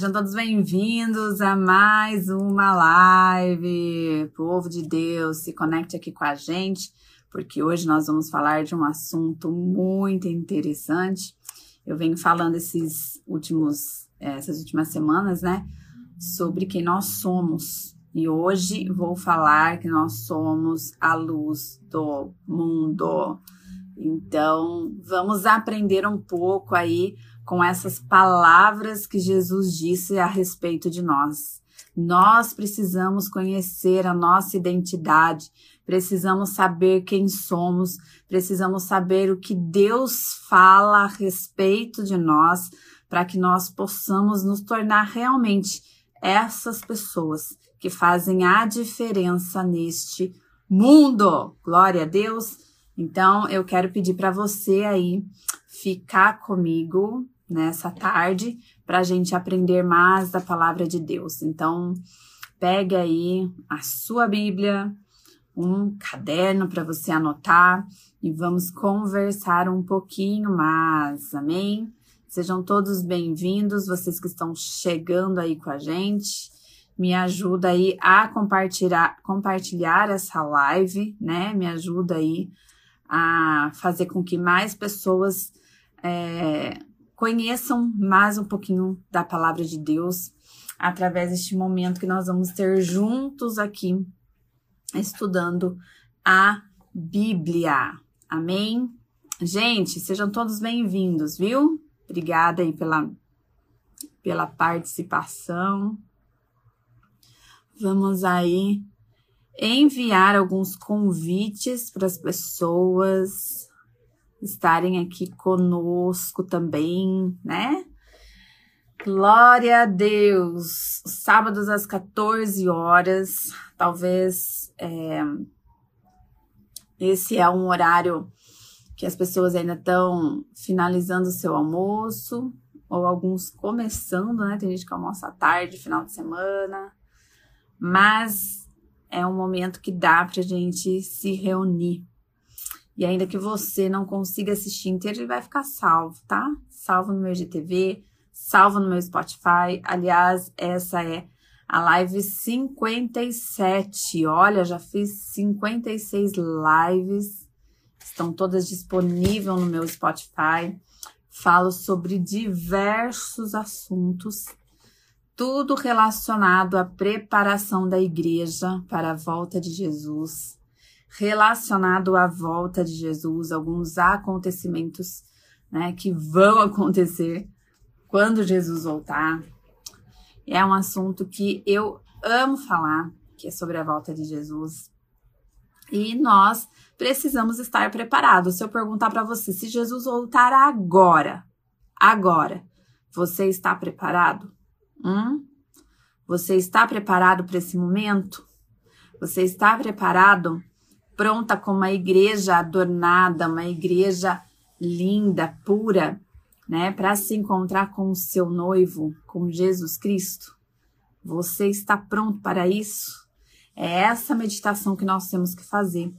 sejam todos bem-vindos a mais uma live. Povo de Deus, se conecte aqui com a gente, porque hoje nós vamos falar de um assunto muito interessante. Eu venho falando esses últimos, essas últimas semanas, né, sobre quem nós somos. E hoje vou falar que nós somos a luz do mundo. Então, vamos aprender um pouco aí com essas palavras que Jesus disse a respeito de nós. Nós precisamos conhecer a nossa identidade, precisamos saber quem somos, precisamos saber o que Deus fala a respeito de nós, para que nós possamos nos tornar realmente essas pessoas que fazem a diferença neste mundo. Glória a Deus. Então, eu quero pedir para você aí ficar comigo nessa tarde para a gente aprender mais da palavra de Deus. Então, pegue aí a sua Bíblia, um caderno para você anotar e vamos conversar um pouquinho mais. Amém? Sejam todos bem-vindos, vocês que estão chegando aí com a gente. Me ajuda aí a compartilhar, compartilhar essa live, né? Me ajuda aí a fazer com que mais pessoas é, conheçam mais um pouquinho da palavra de Deus através deste momento que nós vamos ter juntos aqui estudando a Bíblia. Amém? Gente, sejam todos bem-vindos, viu? Obrigada aí pela, pela participação. Vamos aí enviar alguns convites para as pessoas estarem aqui conosco também, né? Glória a Deus! Sábados às 14 horas, talvez é, esse é um horário que as pessoas ainda estão finalizando o seu almoço, ou alguns começando, né? Tem gente que almoça à tarde, final de semana, mas é um momento que dá para a gente se reunir e ainda que você não consiga assistir inteiro, ele vai ficar salvo, tá? Salvo no meu GTV, salvo no meu Spotify. Aliás, essa é a live 57. Olha, já fiz 56 lives. Estão todas disponíveis no meu Spotify. Falo sobre diversos assuntos, tudo relacionado à preparação da igreja para a volta de Jesus relacionado à volta de Jesus, alguns acontecimentos né, que vão acontecer quando Jesus voltar. É um assunto que eu amo falar, que é sobre a volta de Jesus. E nós precisamos estar preparados. Se eu perguntar para você, se Jesus voltar agora, agora, você está preparado? Hum? Você está preparado para esse momento? Você está preparado pronta com uma igreja adornada, uma igreja linda, pura, né, para se encontrar com o seu noivo, com Jesus Cristo? Você está pronto para isso? É essa meditação que nós temos que fazer.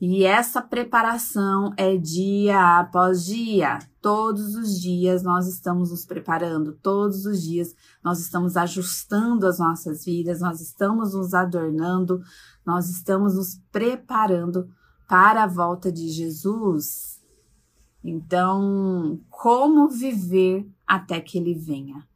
E essa preparação é dia após dia. Todos os dias nós estamos nos preparando, todos os dias nós estamos ajustando as nossas vidas, nós estamos nos adornando, nós estamos nos preparando para a volta de Jesus. Então, como viver até que ele venha?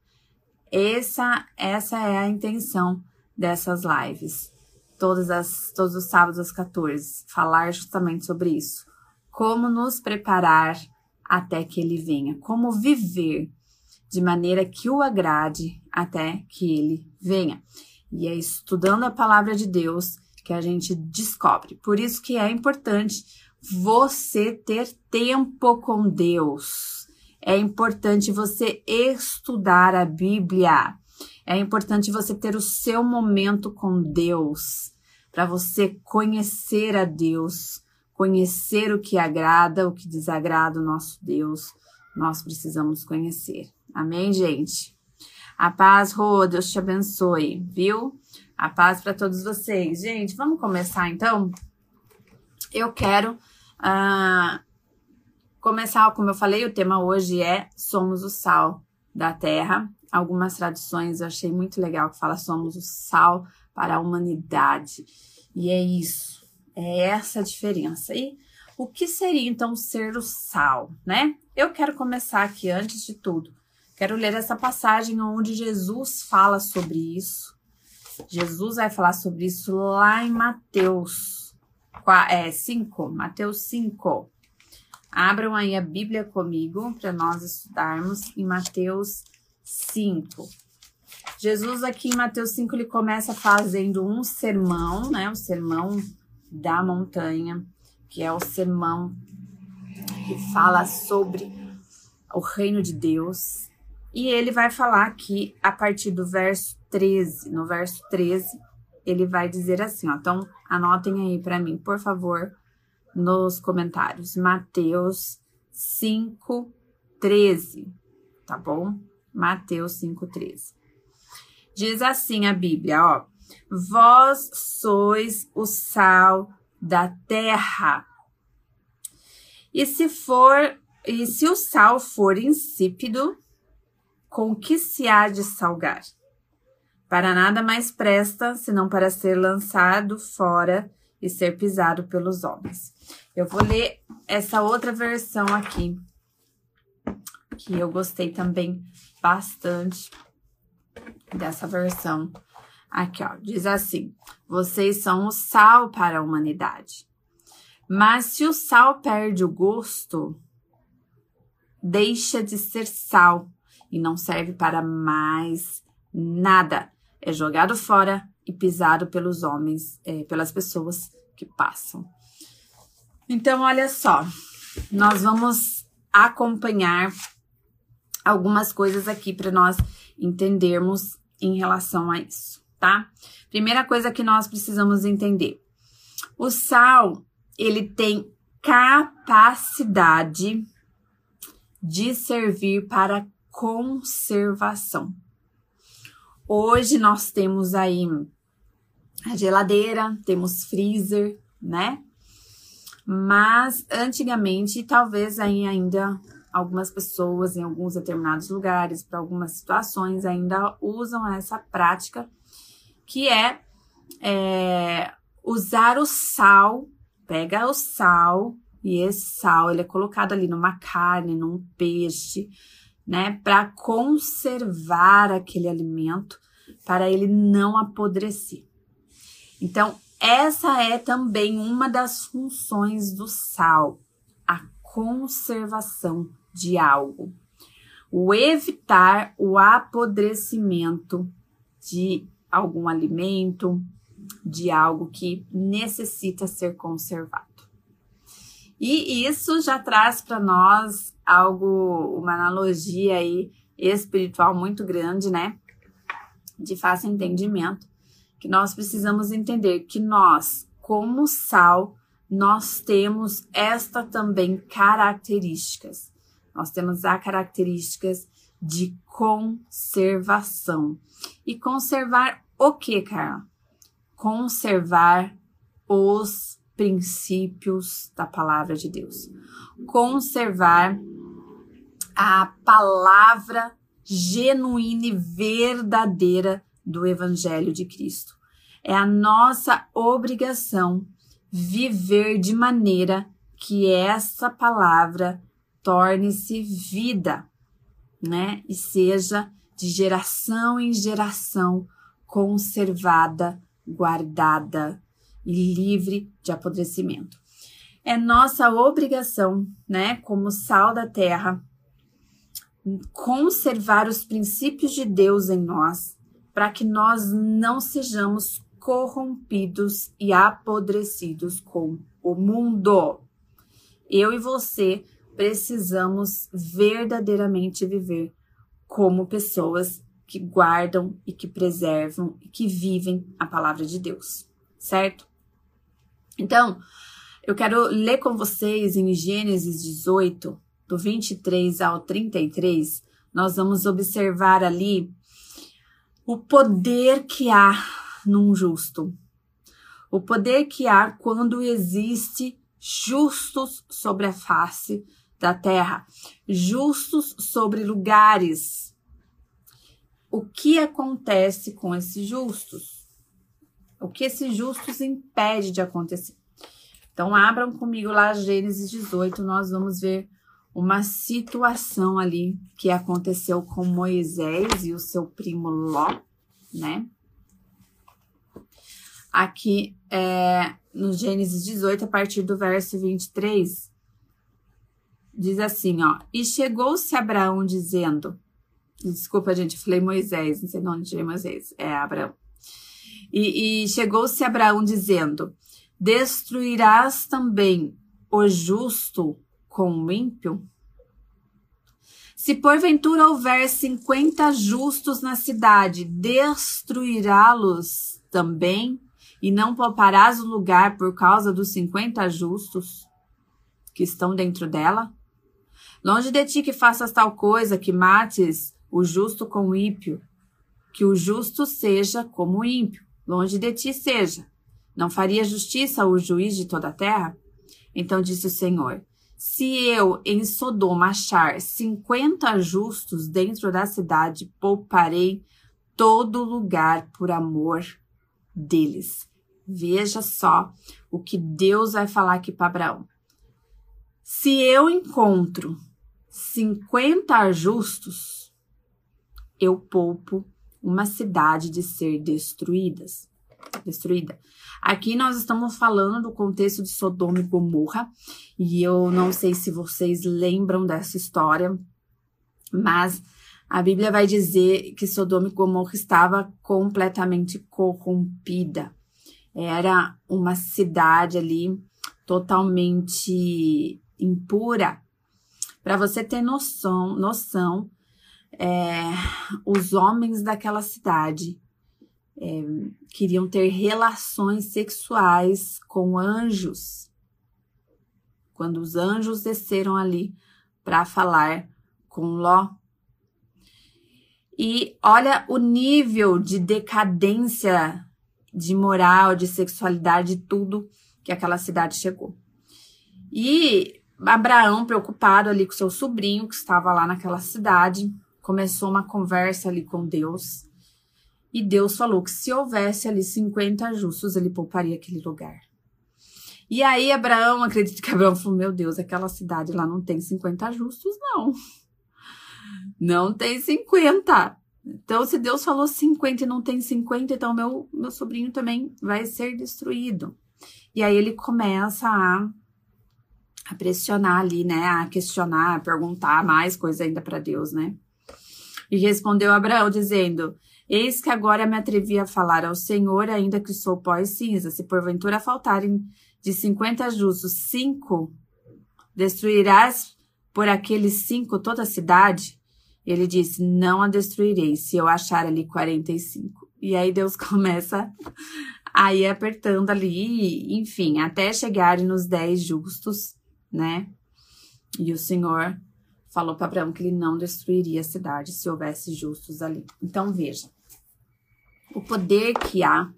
Essa, essa é a intenção dessas lives. Todas as, todos os sábados às 14, falar justamente sobre isso. Como nos preparar até que ele venha. Como viver de maneira que o agrade até que ele venha. E é estudando a palavra de Deus que a gente descobre. Por isso que é importante você ter tempo com Deus. É importante você estudar a Bíblia. É importante você ter o seu momento com Deus, para você conhecer a Deus, conhecer o que agrada, o que desagrada o nosso Deus. Nós precisamos conhecer. Amém, gente? A paz, Rô, Deus te abençoe, viu? A paz para todos vocês. Gente, vamos começar então? Eu quero uh, começar, como eu falei, o tema hoje é Somos o Sal da Terra. algumas traduções eu achei muito legal que fala somos o sal para a humanidade. E é isso, é essa a diferença. E o que seria então ser o sal, né? Eu quero começar aqui antes de tudo. Quero ler essa passagem onde Jesus fala sobre isso. Jesus vai falar sobre isso lá em Mateus é, 5, Mateus 5. Abram aí a Bíblia comigo para nós estudarmos em Mateus 5. Jesus aqui em Mateus 5 ele começa fazendo um sermão, né? O sermão da montanha, que é o sermão que fala sobre o reino de Deus. E ele vai falar aqui a partir do verso 13. No verso 13, ele vai dizer assim, ó. Então, anotem aí para mim, por favor, nos comentários. Mateus 5, 13, tá bom? Mateus 5, 13. Diz assim a Bíblia, ó. Vós sois o sal da terra. E se for, e se o sal for insípido, com que se há de salgar? Para nada mais presta, senão para ser lançado fora e ser pisado pelos homens. Eu vou ler essa outra versão aqui, que eu gostei também bastante dessa versão. Aqui, ó, diz assim: vocês são o sal para a humanidade. Mas se o sal perde o gosto, deixa de ser sal e não serve para mais nada. É jogado fora e pisado pelos homens, é, pelas pessoas que passam. Então, olha só, nós vamos acompanhar algumas coisas aqui para nós entendermos em relação a isso, tá? Primeira coisa que nós precisamos entender: o sal ele tem capacidade de servir para conservação. Hoje nós temos aí a geladeira, temos freezer, né? Mas antigamente, talvez ainda algumas pessoas em alguns determinados lugares, para algumas situações, ainda usam essa prática, que é, é usar o sal, pega o sal, e esse sal ele é colocado ali numa carne, num peixe, né, para conservar aquele alimento, para ele não apodrecer. Então, essa é também uma das funções do sal, a conservação de algo, o evitar o apodrecimento de algum alimento, de algo que necessita ser conservado. E isso já traz para nós algo, uma analogia aí espiritual muito grande, né? De fácil entendimento, que nós precisamos entender que nós, como sal, nós temos esta também características. Nós temos as características de conservação. E conservar o que, Carla? Conservar os princípios da palavra de Deus. Conservar a palavra genuína e verdadeira do Evangelho de Cristo. É a nossa obrigação viver de maneira que essa palavra torne-se vida, né? E seja de geração em geração conservada, guardada e livre de apodrecimento. É nossa obrigação, né, como sal da terra, conservar os princípios de Deus em nós, para que nós não sejamos corrompidos e apodrecidos com o mundo. Eu e você precisamos verdadeiramente viver como pessoas que guardam e que preservam e que vivem a palavra de Deus, certo? Então, eu quero ler com vocês em Gênesis 18, do 23 ao 33, nós vamos observar ali o poder que há num justo. O poder que há quando existe justos sobre a face da terra, justos sobre lugares o que acontece com esses justos? O que esses justos impede de acontecer? Então, abram comigo lá Gênesis 18, nós vamos ver uma situação ali que aconteceu com Moisés e o seu primo Ló, né? Aqui é, no Gênesis 18, a partir do verso 23, diz assim, ó. E chegou-se Abraão dizendo, desculpa, gente, falei Moisés, não sei de onde tirei Moisés, é Abraão. E, e chegou-se Abraão dizendo, destruirás também o justo com o ímpio? Se porventura houver cinquenta justos na cidade, destruirá-los também? E não pouparás o lugar por causa dos cinquenta justos que estão dentro dela? Longe de ti que faças tal coisa, que mates o justo com o ímpio, que o justo seja como o ímpio, longe de ti seja. Não faria justiça o juiz de toda a terra? Então disse o Senhor: Se eu em Sodoma achar cinquenta justos dentro da cidade, pouparei todo lugar por amor deles. Veja só o que Deus vai falar aqui para Abraão. Se eu encontro 50 justos, eu poupo uma cidade de ser destruídas, destruída. Aqui nós estamos falando do contexto de Sodoma e Gomorra, e eu não sei se vocês lembram dessa história, mas a Bíblia vai dizer que Sodoma e Gomorra estava completamente corrompida. Era uma cidade ali totalmente impura. Para você ter noção, noção, é, os homens daquela cidade é, queriam ter relações sexuais com anjos. Quando os anjos desceram ali para falar com Ló, e olha o nível de decadência de moral, de sexualidade, tudo que aquela cidade chegou. E Abraão, preocupado ali com seu sobrinho que estava lá naquela cidade, começou uma conversa ali com Deus. E Deus falou que se houvesse ali 50 justos, ele pouparia aquele lugar. E aí Abraão, acredito que Abraão falou: Meu Deus, aquela cidade lá não tem 50 justos, não. Não tem 50. Então, se Deus falou 50 e não tem 50, então meu, meu sobrinho também vai ser destruído. E aí ele começa a, a pressionar ali, né? A questionar, a perguntar mais coisa ainda para Deus, né? E respondeu Abraão, dizendo: Eis que agora me atrevi a falar ao Senhor, ainda que sou pó e cinza. Se porventura faltarem de 50 justos cinco, destruirás por aqueles cinco toda a cidade? Ele disse: Não a destruirei se eu achar ali 45. E aí Deus começa a ir apertando ali, enfim, até chegarem nos 10 justos, né? E o Senhor falou para Abraão que ele não destruiria a cidade se houvesse justos ali. Então veja o poder que há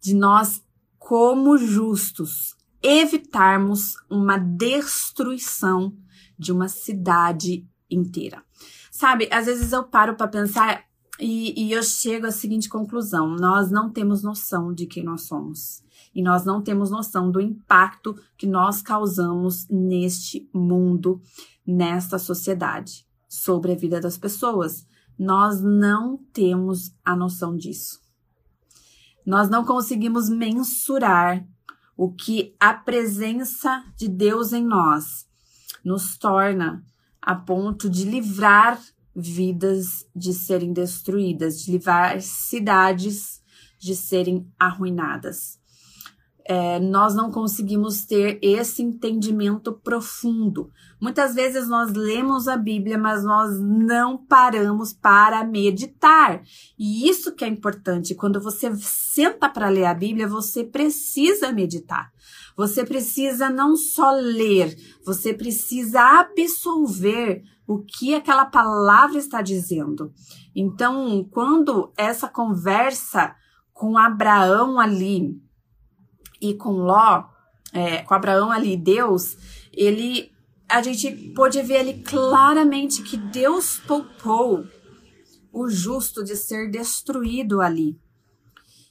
de nós, como justos, evitarmos uma destruição de uma cidade inteira. Sabe, às vezes eu paro para pensar e, e eu chego à seguinte conclusão: nós não temos noção de quem nós somos. E nós não temos noção do impacto que nós causamos neste mundo, nesta sociedade, sobre a vida das pessoas. Nós não temos a noção disso. Nós não conseguimos mensurar o que a presença de Deus em nós nos torna a ponto de livrar vidas de serem destruídas, de livrar cidades de serem arruinadas. É, nós não conseguimos ter esse entendimento profundo. Muitas vezes nós lemos a Bíblia, mas nós não paramos para meditar. E isso que é importante. Quando você senta para ler a Bíblia, você precisa meditar. Você precisa não só ler, você precisa absolver o que aquela palavra está dizendo. Então, quando essa conversa com Abraão ali e com Ló, é, com Abraão ali, Deus, ele, a gente pôde ver ali claramente que Deus poupou o justo de ser destruído ali.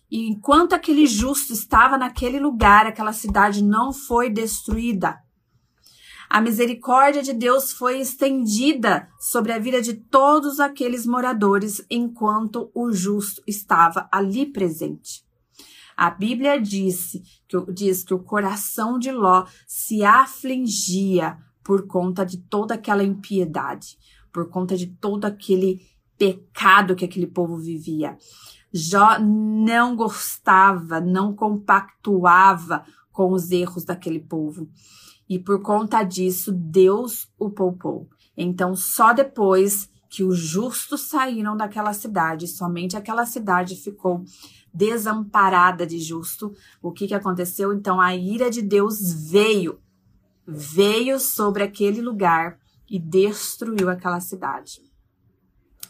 E enquanto aquele justo estava naquele lugar, aquela cidade não foi destruída. A misericórdia de Deus foi estendida sobre a vida de todos aqueles moradores enquanto o justo estava ali presente. A Bíblia disse que, diz que o coração de Ló se afligia por conta de toda aquela impiedade, por conta de todo aquele pecado que aquele povo vivia. Jó não gostava, não compactuava com os erros daquele povo. E por conta disso, Deus o poupou. Então, só depois que os justos saíram daquela cidade, somente aquela cidade ficou desamparada de justo. O que, que aconteceu? Então, a ira de Deus veio, veio sobre aquele lugar e destruiu aquela cidade.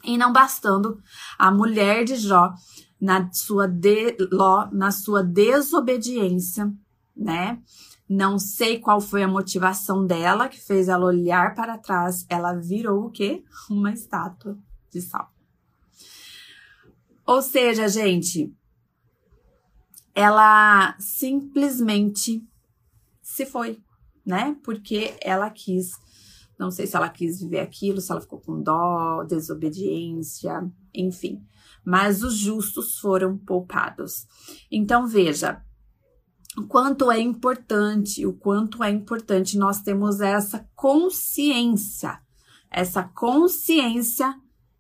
E não bastando, a mulher de Jó, na sua, de, Ló, na sua desobediência, né? Não sei qual foi a motivação dela que fez ela olhar para trás. Ela virou o quê? Uma estátua de sal. Ou seja, gente, ela simplesmente se foi, né? Porque ela quis não sei se ela quis viver aquilo, se ela ficou com dó, desobediência, enfim. Mas os justos foram poupados. Então veja, o quanto é importante, o quanto é importante. Nós temos essa consciência, essa consciência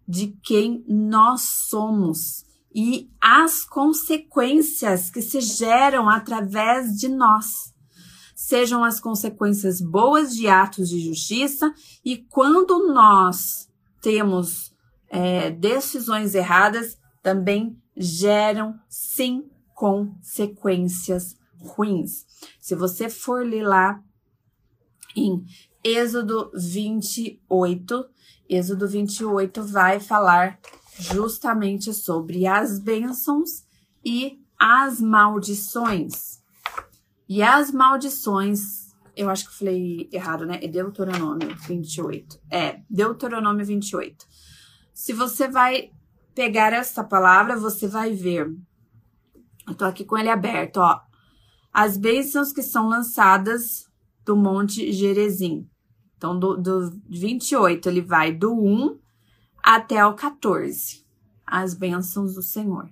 de quem nós somos e as consequências que se geram através de nós. Sejam as consequências boas de atos de justiça, e quando nós temos é, decisões erradas, também geram, sim, consequências ruins. Se você for ler lá em Êxodo 28, Êxodo 28 vai falar justamente sobre as bênçãos e as maldições. E as maldições, eu acho que falei errado, né? É Deuteronômio 28. É, Deuteronômio 28. Se você vai pegar essa palavra, você vai ver. Eu tô aqui com ele aberto, ó. As bênçãos que são lançadas do Monte Gerezim. Então, do, do 28, ele vai do 1 até o 14. As bênçãos do Senhor.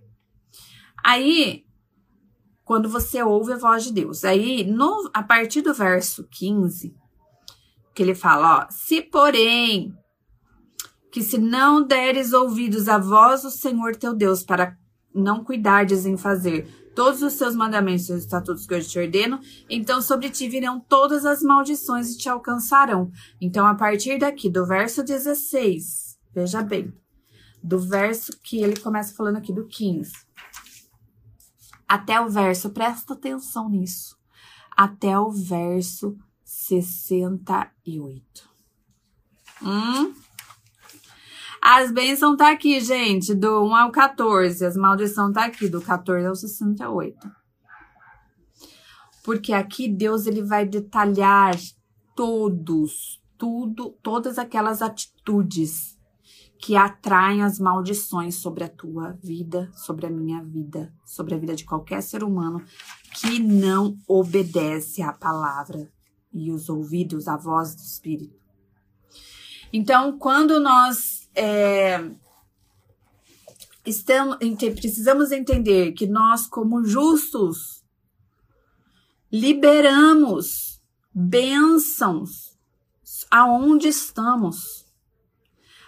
Aí, quando você ouve a voz de Deus. Aí, no, a partir do verso 15, que ele fala, ó, se porém que se não deres ouvidos à voz do Senhor teu Deus para não cuidardes em fazer todos os seus mandamentos e estatutos que eu te ordeno, então sobre ti virão todas as maldições e te alcançarão. Então, a partir daqui, do verso 16, veja bem, do verso que ele começa falando aqui do 15 até o verso, presta atenção nisso, até o verso 68. Hum? As bênçãos tá aqui, gente, do 1 ao 14. As maldição tá aqui, do 14 ao 68. Porque aqui Deus ele vai detalhar todos, tudo, todas aquelas atitudes que atraem as maldições sobre a tua vida, sobre a minha vida, sobre a vida de qualquer ser humano que não obedece à palavra e os ouvidos, à voz do Espírito. Então, quando nós é, estamos, precisamos entender que nós, como justos, liberamos bênçãos aonde estamos.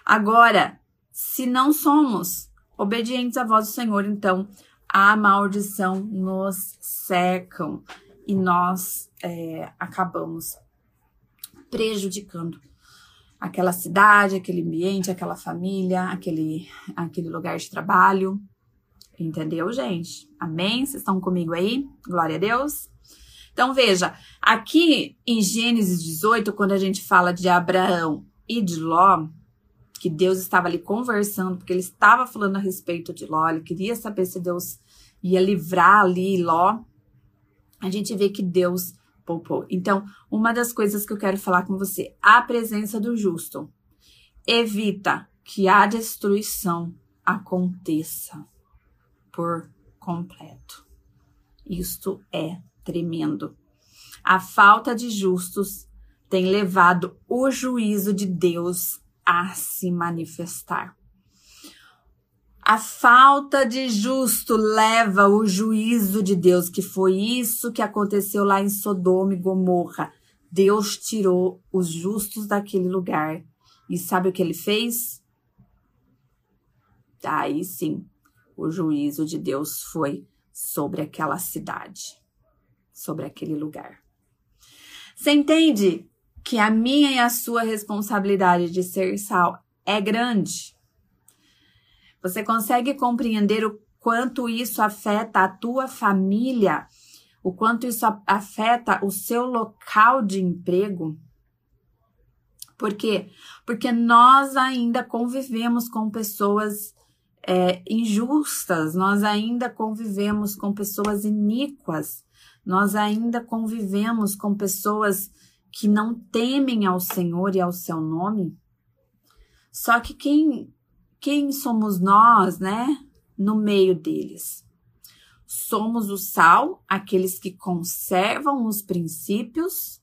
Agora, se não somos obedientes à voz do Senhor, então a maldição nos cercam e nós é, acabamos prejudicando aquela cidade, aquele ambiente, aquela família, aquele, aquele lugar de trabalho. Entendeu, gente? Amém? Vocês estão comigo aí? Glória a Deus. Então, veja, aqui em Gênesis 18, quando a gente fala de Abraão e de Ló, que Deus estava ali conversando, porque ele estava falando a respeito de Ló, ele queria saber se Deus ia livrar ali Ló. A gente vê que Deus poupou. Então, uma das coisas que eu quero falar com você, a presença do justo evita que a destruição aconteça por completo. Isto é tremendo. A falta de justos tem levado o juízo de Deus a se manifestar. A falta de justo leva o juízo de Deus, que foi isso que aconteceu lá em Sodoma e Gomorra. Deus tirou os justos daquele lugar. E sabe o que ele fez? Aí sim, o juízo de Deus foi sobre aquela cidade, sobre aquele lugar. Você entende que a minha e a sua responsabilidade de ser sal é grande? Você consegue compreender o quanto isso afeta a tua família? O quanto isso afeta o seu local de emprego? Por quê? Porque nós ainda convivemos com pessoas é, injustas, nós ainda convivemos com pessoas iníquas, nós ainda convivemos com pessoas que não temem ao Senhor e ao seu nome. Só que quem, quem somos nós, né? No meio deles. Somos o sal, aqueles que conservam os princípios,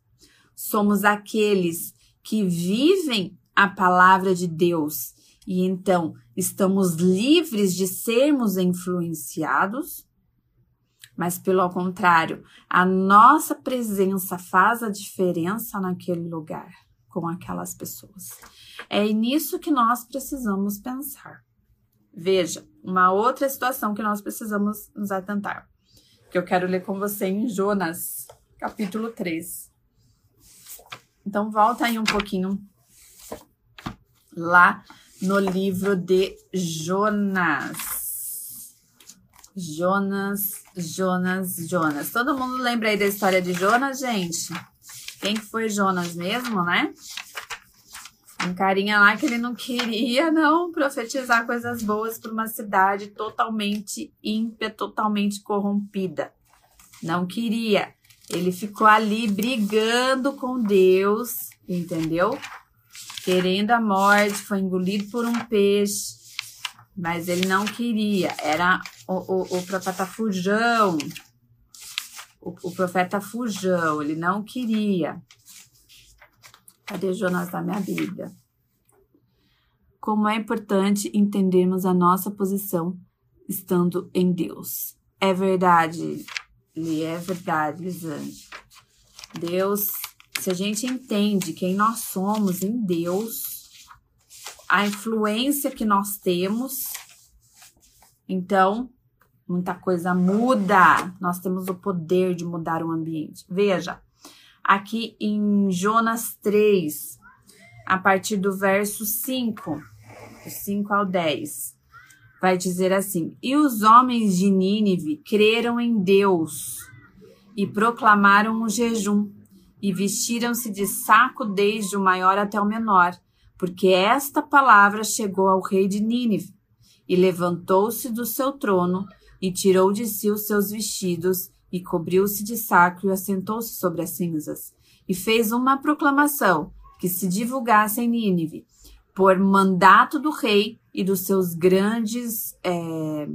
somos aqueles que vivem a palavra de Deus e então estamos livres de sermos influenciados, mas pelo contrário, a nossa presença faz a diferença naquele lugar com aquelas pessoas. É nisso que nós precisamos pensar. Veja, uma outra situação que nós precisamos nos atentar, que eu quero ler com você em Jonas, capítulo 3. Então, volta aí um pouquinho lá no livro de Jonas. Jonas, Jonas, Jonas. Todo mundo lembra aí da história de Jonas, gente? Quem foi Jonas mesmo, né? Um carinha lá que ele não queria não profetizar coisas boas para uma cidade totalmente ímpia, totalmente corrompida. Não queria. Ele ficou ali brigando com Deus, entendeu? querendo a morte, foi engolido por um peixe, mas ele não queria. Era o, o, o profeta Fujão. O, o profeta Fujão, ele não queria. Cadê Jonas da minha Bíblia? Como é importante entendermos a nossa posição estando em Deus. É verdade, Li, é verdade, Lisane. Deus se a gente entende quem nós somos em Deus, a influência que nós temos, então muita coisa muda. Nós temos o poder de mudar o ambiente. Veja, aqui em Jonas 3, a partir do verso 5, do 5 ao 10, vai dizer assim: E os homens de Nínive creram em Deus e proclamaram o jejum e vestiram-se de saco desde o maior até o menor, porque esta palavra chegou ao rei de Nínive. E levantou-se do seu trono e tirou de si os seus vestidos e cobriu-se de saco e assentou-se sobre as cinzas. E fez uma proclamação que se divulgasse em Nínive, por mandato do rei e dos seus grandes, é,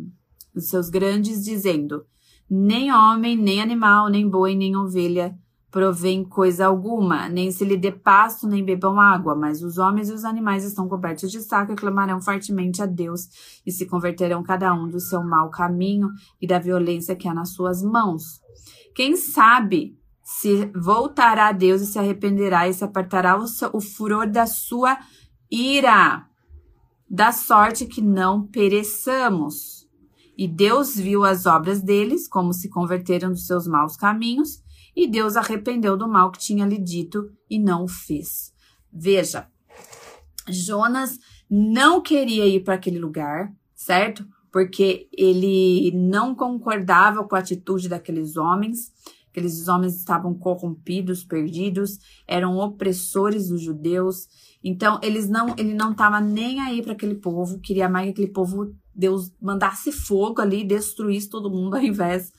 dos seus grandes, dizendo: nem homem, nem animal, nem boi, nem ovelha provém coisa alguma, nem se lhe dê pasto, nem bebam água, mas os homens e os animais estão cobertos de saco e clamarão fortemente a Deus e se converterão cada um do seu mau caminho e da violência que há nas suas mãos. Quem sabe se voltará a Deus e se arrependerá e se apartará o, seu, o furor da sua ira, da sorte que não pereçamos. E Deus viu as obras deles, como se converteram dos seus maus caminhos, e Deus arrependeu do mal que tinha lhe dito e não o fez. Veja, Jonas não queria ir para aquele lugar, certo? Porque ele não concordava com a atitude daqueles homens. Aqueles homens estavam corrompidos, perdidos, eram opressores dos judeus. Então, eles não, ele não estava nem aí para aquele povo, queria mais que aquele povo Deus mandasse fogo ali, destruísse todo mundo ao invés,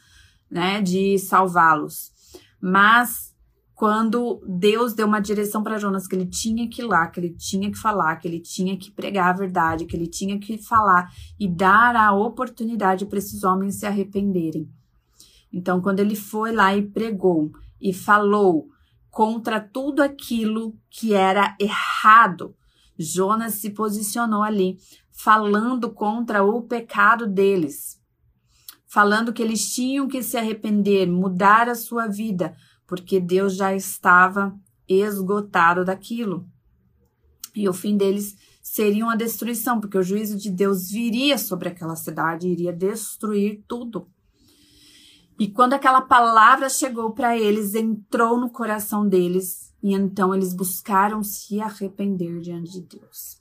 né, de salvá-los. Mas quando Deus deu uma direção para Jonas que ele tinha que ir lá, que ele tinha que falar, que ele tinha que pregar a verdade, que ele tinha que falar e dar a oportunidade para esses homens se arrependerem. Então, quando ele foi lá e pregou e falou contra tudo aquilo que era errado, Jonas se posicionou ali, falando contra o pecado deles, falando que eles tinham que se arrepender, mudar a sua vida, porque Deus já estava esgotado daquilo. E o fim deles seria uma destruição, porque o juízo de Deus viria sobre aquela cidade e iria destruir tudo. E quando aquela palavra chegou para eles, entrou no coração deles, e então eles buscaram se arrepender diante de Deus.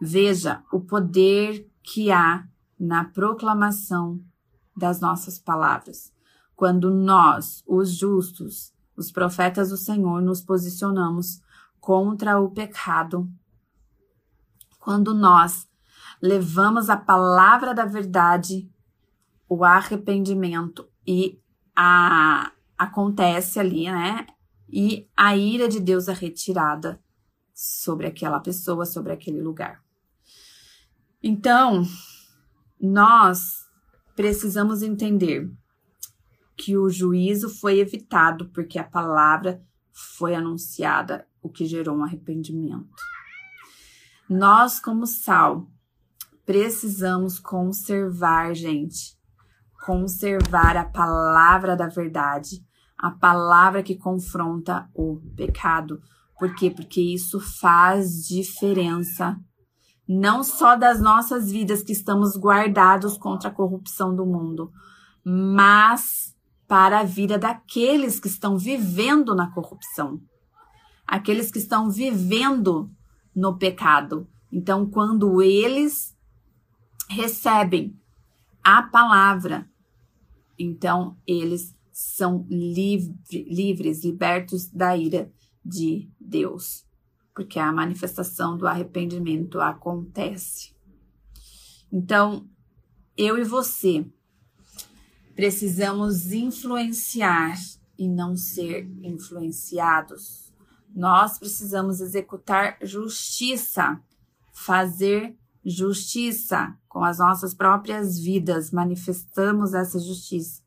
Veja o poder que há na proclamação das nossas palavras quando nós, os justos, os profetas do Senhor, nos posicionamos contra o pecado, quando nós levamos a palavra da verdade, o arrependimento e a acontece ali, né? E a ira de Deus é retirada sobre aquela pessoa, sobre aquele lugar. Então, nós precisamos entender que o juízo foi evitado porque a palavra foi anunciada, o que gerou um arrependimento. Nós, como sal, precisamos conservar, gente, conservar a palavra da verdade, a palavra que confronta o pecado. Por quê? Porque isso faz diferença não só das nossas vidas que estamos guardados contra a corrupção do mundo, mas para a vida daqueles que estão vivendo na corrupção, aqueles que estão vivendo no pecado. Então, quando eles recebem a palavra, então eles são livre, livres, libertos da ira de Deus, porque a manifestação do arrependimento acontece. Então, eu e você Precisamos influenciar e não ser influenciados. Nós precisamos executar justiça, fazer justiça com as nossas próprias vidas, manifestamos essa justiça.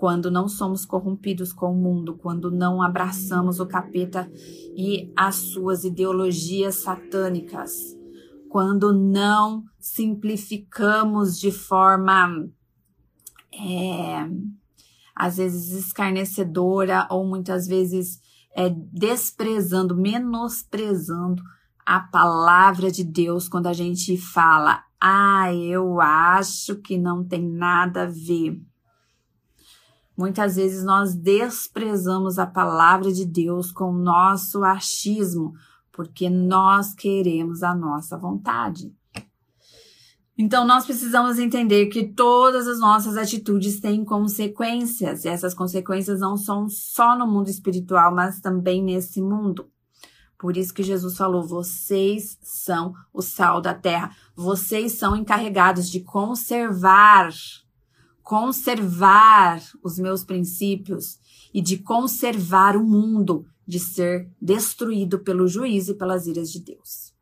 Quando não somos corrompidos com o mundo, quando não abraçamos o capeta e as suas ideologias satânicas, quando não simplificamos de forma é, às vezes escarnecedora ou muitas vezes é, desprezando, menosprezando a palavra de Deus quando a gente fala, ah, eu acho que não tem nada a ver. Muitas vezes nós desprezamos a palavra de Deus com o nosso achismo, porque nós queremos a nossa vontade. Então, nós precisamos entender que todas as nossas atitudes têm consequências, e essas consequências não são só no mundo espiritual, mas também nesse mundo. Por isso que Jesus falou: vocês são o sal da terra, vocês são encarregados de conservar, conservar os meus princípios e de conservar o mundo de ser destruído pelo juízo e pelas iras de Deus.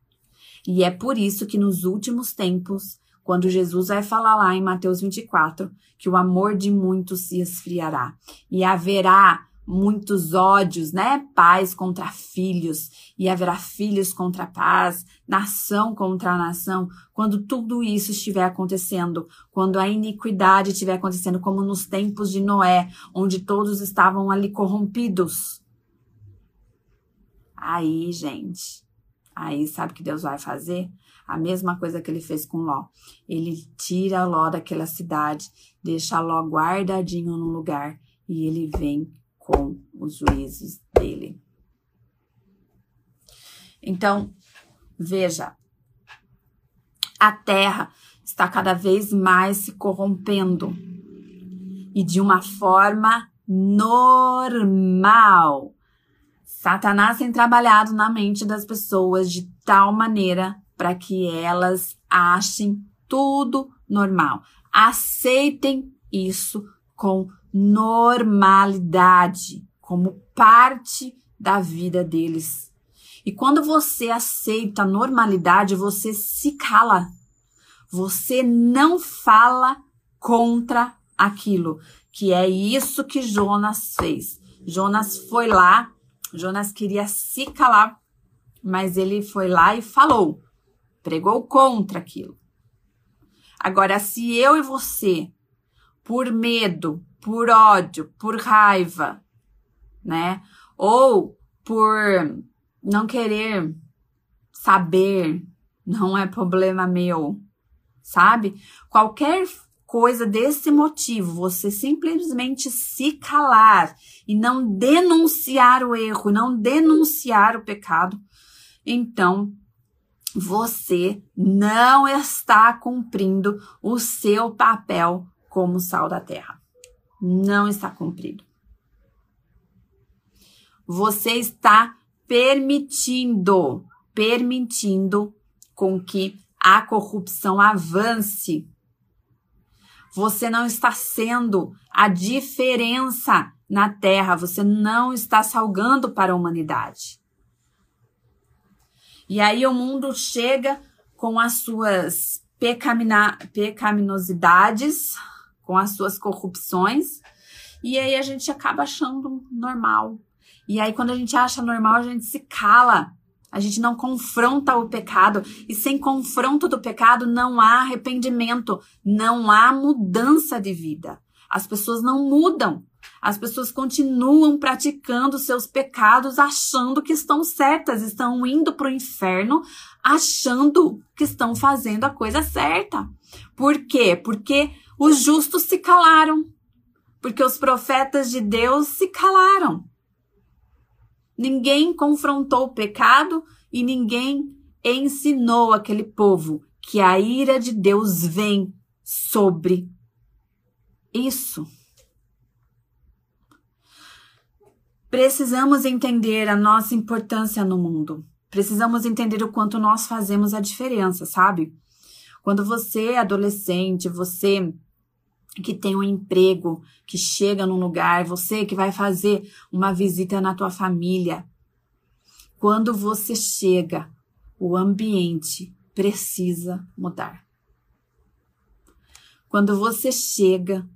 E é por isso que nos últimos tempos quando Jesus vai falar lá em Mateus 24 que o amor de muitos se esfriará e haverá muitos ódios, né? Pais contra filhos, e haverá filhos contra pais, nação contra nação. Quando tudo isso estiver acontecendo, quando a iniquidade estiver acontecendo, como nos tempos de Noé, onde todos estavam ali corrompidos. Aí, gente, aí sabe o que Deus vai fazer? A mesma coisa que ele fez com Ló. Ele tira Ló daquela cidade, deixa Ló guardadinho no lugar e ele vem com os juízos dele. Então, veja, a terra está cada vez mais se corrompendo e de uma forma normal. Satanás tem trabalhado na mente das pessoas de tal maneira para que elas achem tudo normal. Aceitem isso com normalidade, como parte da vida deles. E quando você aceita a normalidade, você se cala. Você não fala contra aquilo, que é isso que Jonas fez. Jonas foi lá, Jonas queria se calar, mas ele foi lá e falou, pregou contra aquilo. Agora, se eu e você, por medo, por ódio, por raiva, né? Ou por não querer saber, não é problema meu, sabe? Qualquer coisa desse motivo, você simplesmente se calar e não denunciar o erro, não denunciar o pecado, então você não está cumprindo o seu papel como sal da terra. Não está cumprido. Você está permitindo, permitindo com que a corrupção avance. Você não está sendo a diferença na terra, você não está salgando para a humanidade. E aí o mundo chega com as suas pecaminosidades, com as suas corrupções, e aí a gente acaba achando normal. E aí quando a gente acha normal, a gente se cala. A gente não confronta o pecado. E sem confronto do pecado, não há arrependimento, não há mudança de vida. As pessoas não mudam. As pessoas continuam praticando seus pecados achando que estão certas, estão indo para o inferno achando que estão fazendo a coisa certa. Por quê? Porque os justos se calaram. Porque os profetas de Deus se calaram. Ninguém confrontou o pecado e ninguém ensinou aquele povo que a ira de Deus vem sobre isso. Precisamos entender a nossa importância no mundo. Precisamos entender o quanto nós fazemos a diferença, sabe? Quando você é adolescente, você que tem um emprego, que chega num lugar, você que vai fazer uma visita na tua família. Quando você chega, o ambiente precisa mudar. Quando você chega,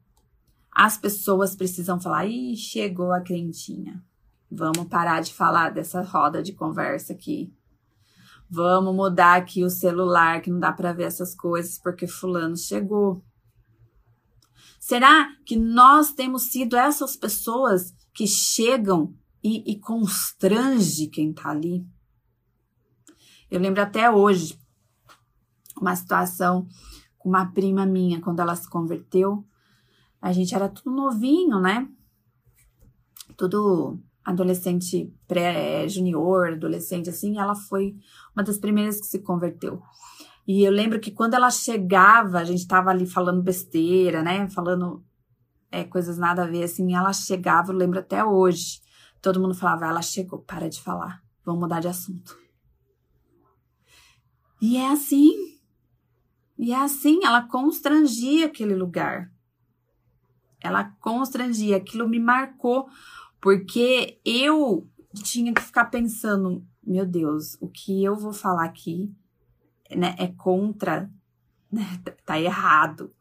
as pessoas precisam falar: ih, chegou a crentinha. Vamos parar de falar dessa roda de conversa aqui. Vamos mudar aqui o celular, que não dá para ver essas coisas porque Fulano chegou. Será que nós temos sido essas pessoas que chegam e, e constrange quem está ali? Eu lembro até hoje uma situação com uma prima minha, quando ela se converteu, a gente era tudo novinho, né? Tudo adolescente pré-junior, adolescente assim, ela foi uma das primeiras que se converteu. E eu lembro que quando ela chegava, a gente tava ali falando besteira, né? Falando é, coisas nada a ver, assim, ela chegava, eu lembro até hoje. Todo mundo falava, ela chegou, para de falar, vamos mudar de assunto. E é assim. E é assim, ela constrangia aquele lugar ela constrangia, aquilo me marcou, porque eu tinha que ficar pensando, meu Deus, o que eu vou falar aqui né, é contra, né, tá errado.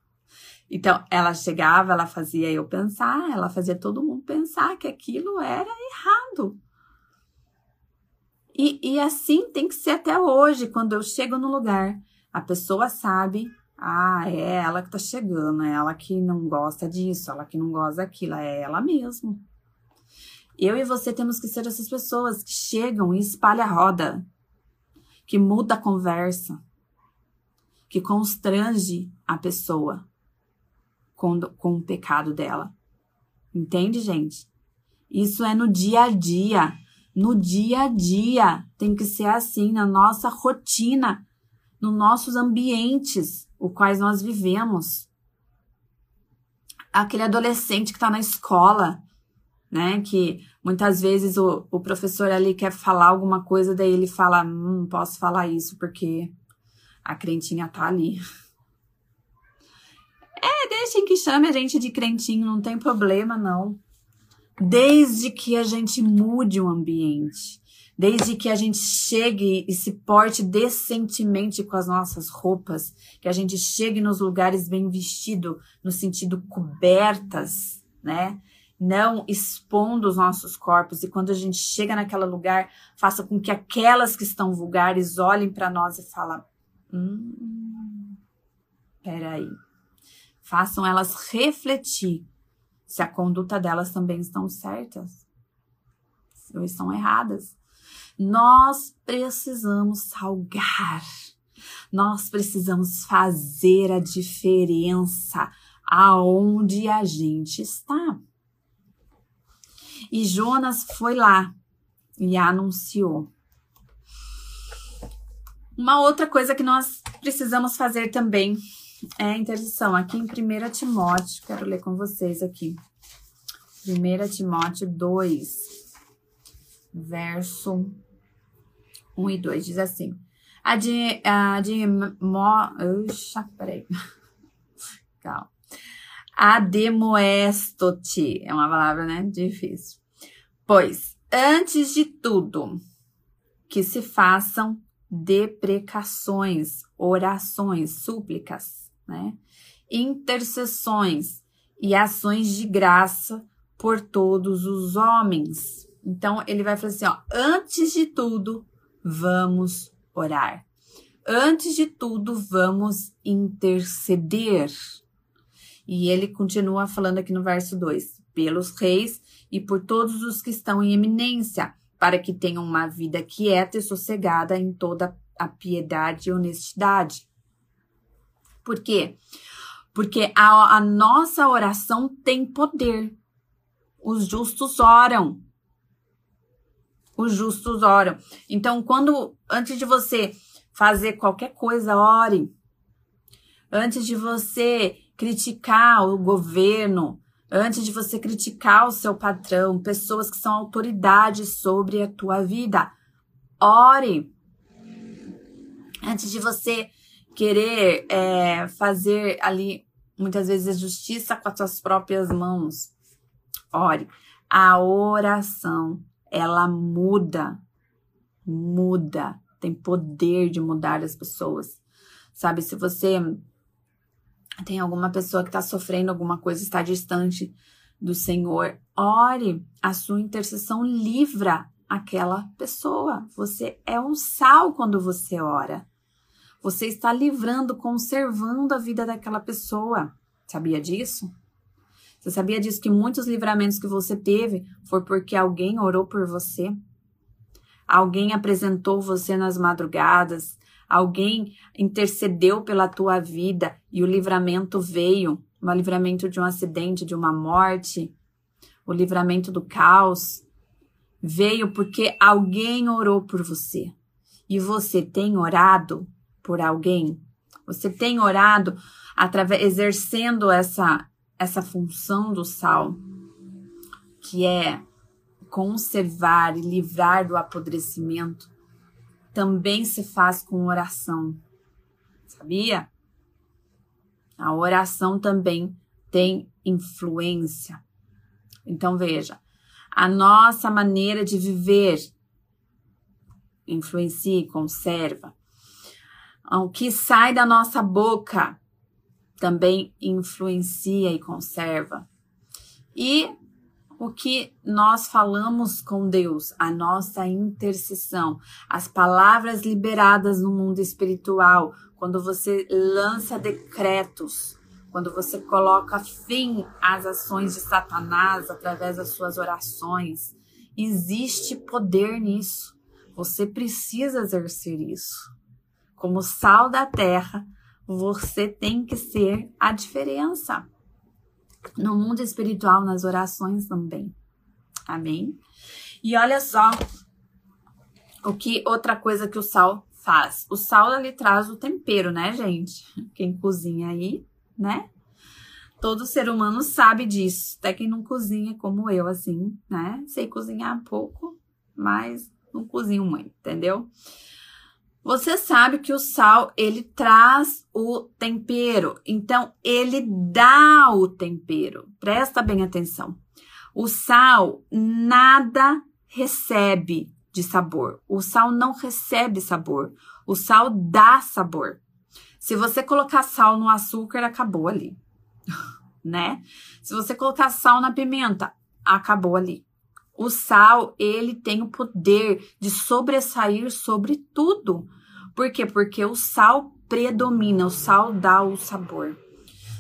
Então, ela chegava, ela fazia eu pensar, ela fazia todo mundo pensar que aquilo era errado. E, e assim tem que ser até hoje, quando eu chego no lugar, a pessoa sabe ah, é ela que tá chegando, é ela que não gosta disso, ela que não gosta daquilo, é ela mesmo. Eu e você temos que ser essas pessoas que chegam e espalham a roda, que muda a conversa, que constrange a pessoa com, com o pecado dela. Entende, gente? Isso é no dia a dia. No dia a dia tem que ser assim, na nossa rotina, nos nossos ambientes os quais nós vivemos. Aquele adolescente que está na escola, né? Que muitas vezes o, o professor ali quer falar alguma coisa, daí ele fala: hum, não posso falar isso porque a crentinha tá ali. É, deixem que chame a gente de crentinho, não tem problema, não. desde que a gente mude o ambiente, desde que a gente chegue e se porte decentemente com as nossas roupas, que a gente chegue nos lugares bem vestido, no sentido cobertas, né? Não expondo os nossos corpos e quando a gente chega naquele lugar, faça com que aquelas que estão vulgares olhem para nós e falem: hum, peraí. Façam elas refletir se a conduta delas também estão certas ou estão erradas. Nós precisamos salgar. Nós precisamos fazer a diferença aonde a gente está. E Jonas foi lá e anunciou. Uma outra coisa que nós precisamos fazer também é a interdição. Aqui em 1 Timóteo, quero ler com vocês aqui. 1 Timóteo 2, verso 1 e 2, diz assim. A de, a de mo, uxa, peraí. Calma. Ademoestote, é uma palavra, né? Difícil. Pois, antes de tudo, que se façam deprecações, orações, súplicas, né? Intercessões e ações de graça por todos os homens. Então ele vai falar assim, ó, antes de tudo, vamos orar. Antes de tudo, vamos interceder. E ele continua falando aqui no verso 2: pelos reis e por todos os que estão em eminência, para que tenham uma vida quieta e sossegada em toda a piedade e honestidade. Por quê? Porque a, a nossa oração tem poder. Os justos oram. Os justos oram. Então, quando antes de você fazer qualquer coisa, ore. Antes de você criticar o governo, antes de você criticar o seu patrão, pessoas que são autoridades sobre a tua vida, ore. Antes de você querer é, fazer ali, muitas vezes, justiça com as suas próprias mãos. Ore, a oração, ela muda, muda, tem poder de mudar as pessoas. Sabe, se você tem alguma pessoa que está sofrendo alguma coisa, está distante do Senhor, ore, a sua intercessão livra aquela pessoa. Você é um sal quando você ora. Você está livrando, conservando a vida daquela pessoa. Sabia disso? Você sabia disso que muitos livramentos que você teve foi porque alguém orou por você? Alguém apresentou você nas madrugadas, alguém intercedeu pela tua vida e o livramento veio, o livramento de um acidente, de uma morte, o livramento do caos, veio porque alguém orou por você. E você tem orado por alguém? Você tem orado através exercendo essa essa função do sal, que é conservar e livrar do apodrecimento, também se faz com oração. Sabia? A oração também tem influência. Então veja, a nossa maneira de viver influencia e conserva o que sai da nossa boca também influencia e conserva. E o que nós falamos com Deus, a nossa intercessão, as palavras liberadas no mundo espiritual, quando você lança decretos, quando você coloca fim às ações de Satanás através das suas orações, existe poder nisso. Você precisa exercer isso como sal da terra, você tem que ser a diferença. No mundo espiritual, nas orações também. Amém? E olha só o que outra coisa que o sal faz. O sal ele traz o tempero, né, gente? Quem cozinha aí, né? Todo ser humano sabe disso. Até quem não cozinha como eu, assim, né? Sei cozinhar pouco, mas não cozinho muito, entendeu? Você sabe que o sal, ele traz o tempero, então ele dá o tempero. Presta bem atenção. O sal nada recebe de sabor. O sal não recebe sabor. O sal dá sabor. Se você colocar sal no açúcar, acabou ali, né? Se você colocar sal na pimenta, acabou ali. O sal, ele tem o poder de sobressair sobre tudo. Por quê? Porque o sal predomina, o sal dá o sabor.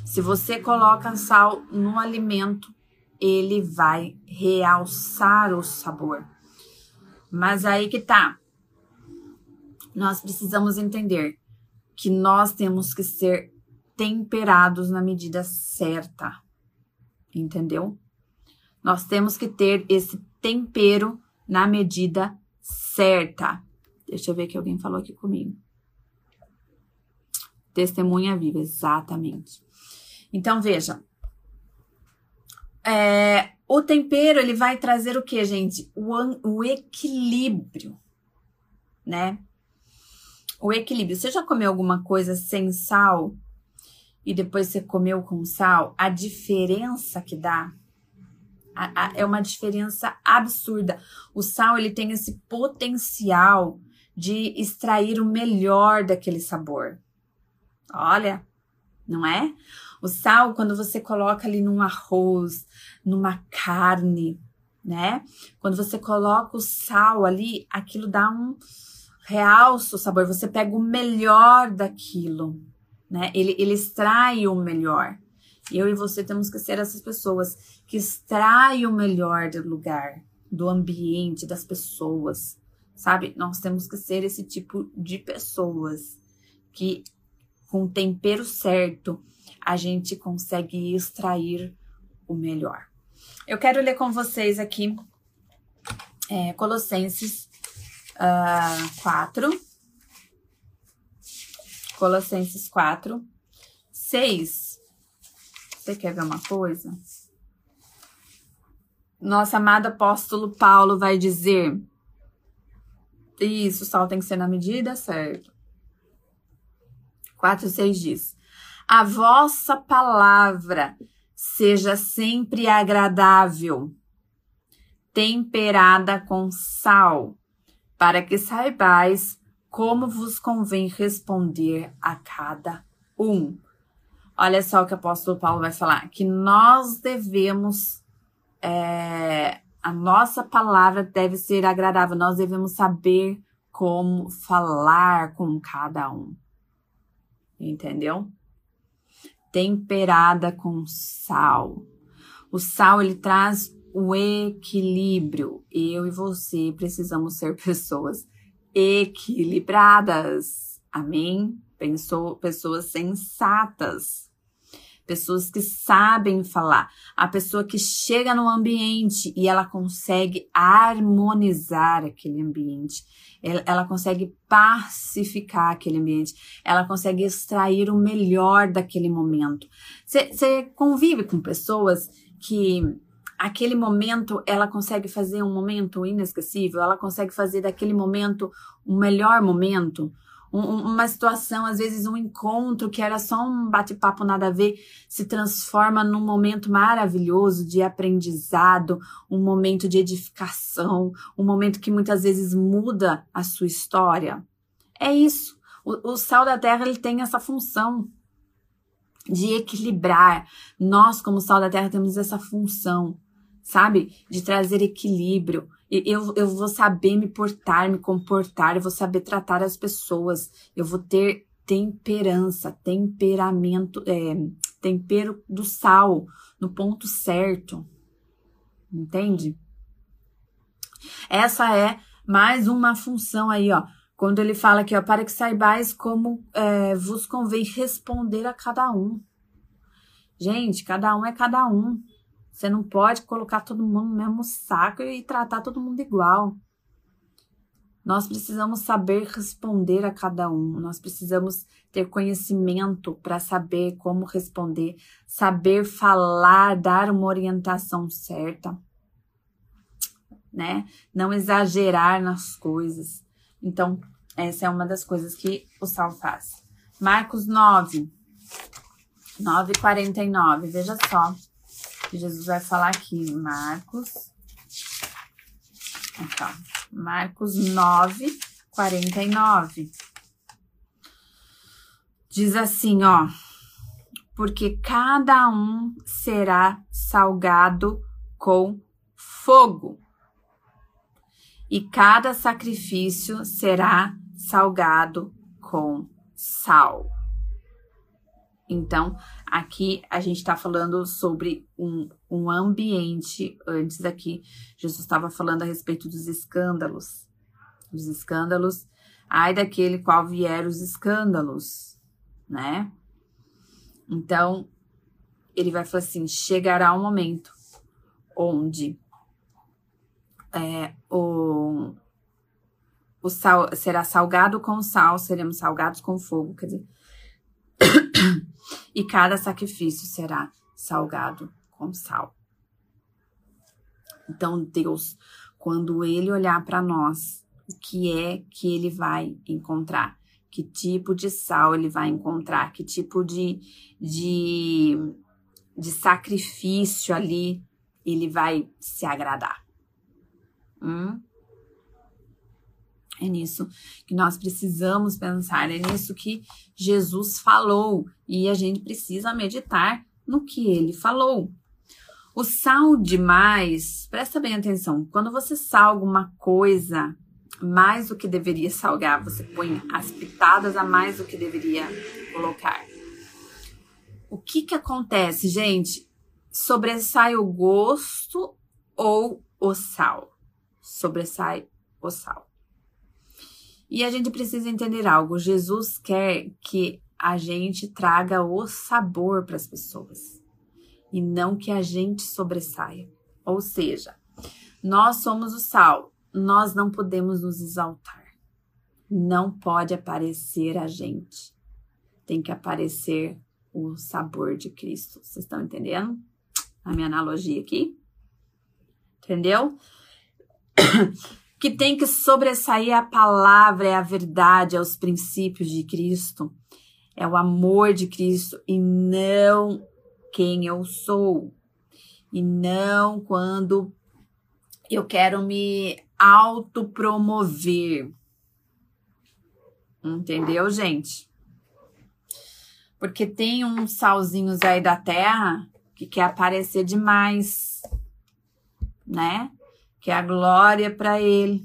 Se você coloca sal no alimento, ele vai realçar o sabor. Mas aí que tá. Nós precisamos entender que nós temos que ser temperados na medida certa. Entendeu? Nós temos que ter esse tempero na medida certa. Deixa eu ver que alguém falou aqui comigo. Testemunha viva, exatamente. Então, veja. É, o tempero, ele vai trazer o que, gente? O, o equilíbrio, né? o equilíbrio. Você já comeu alguma coisa sem sal e depois você comeu com sal? A diferença que dá a, a, é uma diferença absurda. O sal ele tem esse potencial de extrair o melhor daquele sabor. Olha, não é? O sal, quando você coloca ali num arroz, numa carne, né? Quando você coloca o sal ali, aquilo dá um, realça o sabor, você pega o melhor daquilo, né? Ele, ele extrai o melhor. Eu e você temos que ser essas pessoas que extraem o melhor do lugar, do ambiente, das pessoas, sabe? Nós temos que ser esse tipo de pessoas que, com o tempero certo, a gente consegue extrair o melhor. Eu quero ler com vocês aqui é, Colossenses uh, ah, 4. Colossenses 4. 6. Você quer ver uma coisa? Nosso amado apóstolo Paulo vai dizer: Isso, o sal tem que ser na medida certa. 4, 6 diz: A vossa palavra seja sempre agradável, temperada com sal para que saibais como vos convém responder a cada um. Olha só o que o apóstolo Paulo vai falar: que nós devemos, é, a nossa palavra deve ser agradável, nós devemos saber como falar com cada um. Entendeu? Temperada com sal. O sal ele traz o equilíbrio. Eu e você precisamos ser pessoas equilibradas. Amém? Pensou, pessoas sensatas. Pessoas que sabem falar. A pessoa que chega no ambiente e ela consegue harmonizar aquele ambiente. Ela, ela consegue pacificar aquele ambiente. Ela consegue extrair o melhor daquele momento. Você convive com pessoas que aquele momento ela consegue fazer um momento inesquecível, ela consegue fazer daquele momento um melhor momento, um, uma situação, às vezes um encontro que era só um bate-papo nada a ver, se transforma num momento maravilhoso de aprendizado, um momento de edificação, um momento que muitas vezes muda a sua história. É isso. O, o sal da terra ele tem essa função de equilibrar. Nós, como sal da terra, temos essa função sabe? De trazer equilíbrio. Eu, eu vou saber me portar, me comportar, eu vou saber tratar as pessoas, eu vou ter temperança, temperamento, é, tempero do sal no ponto certo. Entende? Essa é mais uma função aí, ó. Quando ele fala aqui, ó, para que saibais como é, vos convém responder a cada um. Gente, cada um é cada um. Você não pode colocar todo mundo no mesmo saco e tratar todo mundo igual. Nós precisamos saber responder a cada um, nós precisamos ter conhecimento para saber como responder, saber falar, dar uma orientação certa, né? Não exagerar nas coisas. Então, essa é uma das coisas que o Sal faz. Marcos 9, 9,49, veja só. Jesus vai falar aqui, Marcos. Então, Marcos 9, 49. Diz assim, ó. Porque cada um será salgado com fogo, e cada sacrifício será salgado com sal. Então, aqui a gente está falando sobre um, um ambiente. Antes aqui, Jesus estava falando a respeito dos escândalos. Os escândalos, ai daquele qual vieram os escândalos, né? Então, ele vai falar assim: chegará um momento onde é, o, o sal será salgado com sal, seremos salgados com fogo, quer dizer, e cada sacrifício será salgado com sal. Então, Deus, quando Ele olhar para nós, o que é que Ele vai encontrar? Que tipo de sal Ele vai encontrar? Que tipo de, de, de sacrifício ali Ele vai se agradar? Hum? É nisso que nós precisamos pensar, é nisso que Jesus falou e a gente precisa meditar no que ele falou. O sal demais, presta bem atenção, quando você salga uma coisa mais do que deveria salgar, você põe as pitadas a mais do que deveria colocar. O que que acontece, gente? Sobressai o gosto ou o sal? Sobressai o sal. E a gente precisa entender algo. Jesus quer que a gente traga o sabor para as pessoas e não que a gente sobressaia. Ou seja, nós somos o sal, nós não podemos nos exaltar. Não pode aparecer a gente. Tem que aparecer o sabor de Cristo. Vocês estão entendendo a minha analogia aqui? Entendeu? Que tem que sobressair a palavra, é a verdade, é os princípios de Cristo, é o amor de Cristo e não quem eu sou. E não quando eu quero me autopromover. Entendeu, gente? Porque tem uns salzinhos aí da terra que quer aparecer demais, né? Que é a glória para ele,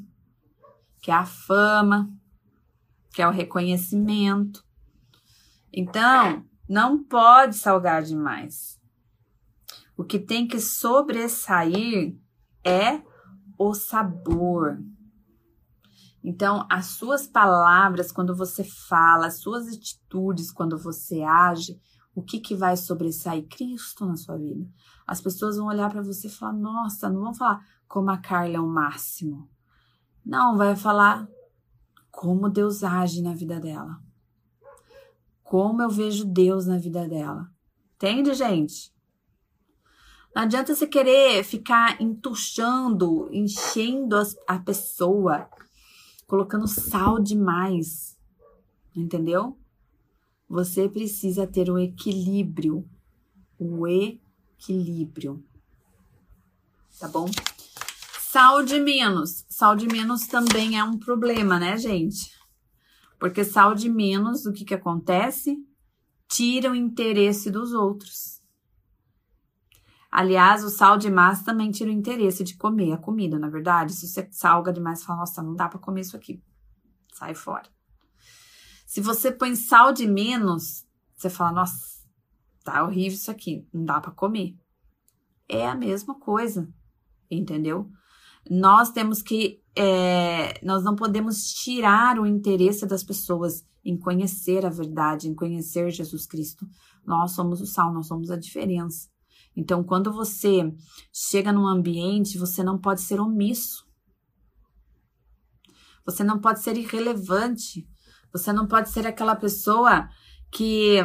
que é a fama, que é o reconhecimento. Então, não pode salgar demais. O que tem que sobressair é o sabor. Então, as suas palavras, quando você fala, as suas atitudes, quando você age, o que, que vai sobressair? Cristo na sua vida. As pessoas vão olhar para você e falar: Nossa, não vão falar, como a Carla é o máximo. Não, vai falar como Deus age na vida dela. Como eu vejo Deus na vida dela. Entende, gente? Não adianta você querer ficar entuchando, enchendo a pessoa, colocando sal demais. Entendeu? Você precisa ter o equilíbrio. O equilíbrio. Tá bom? Sal de menos. Sal de menos também é um problema, né, gente? Porque sal de menos, o que que acontece? Tira o interesse dos outros. Aliás, o sal demais também tira o interesse de comer a comida, na é verdade. Se você salga demais, fala, nossa, não dá para comer isso aqui. Sai fora. Se você põe sal de menos, você fala, nossa, tá horrível isso aqui, não dá para comer. É a mesma coisa, entendeu? Nós temos que, é, nós não podemos tirar o interesse das pessoas em conhecer a verdade, em conhecer Jesus Cristo. Nós somos o sal, nós somos a diferença. Então, quando você chega num ambiente, você não pode ser omisso. Você não pode ser irrelevante. Você não pode ser aquela pessoa que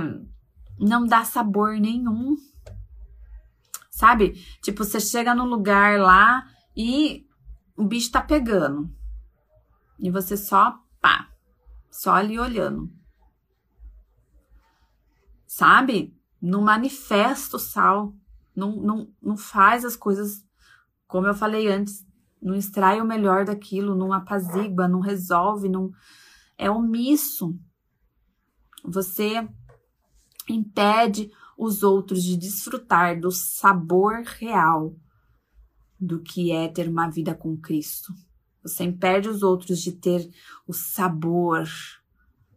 não dá sabor nenhum. Sabe? Tipo, você chega num lugar lá e o bicho tá pegando. E você só, pá, só ali olhando. Sabe? Não manifesta o sal. não, não, não faz as coisas como eu falei antes, não extrai o melhor daquilo, não apazigua, não resolve, não é omisso. Você impede os outros de desfrutar do sabor real do que é ter uma vida com Cristo. Você impede os outros de ter o sabor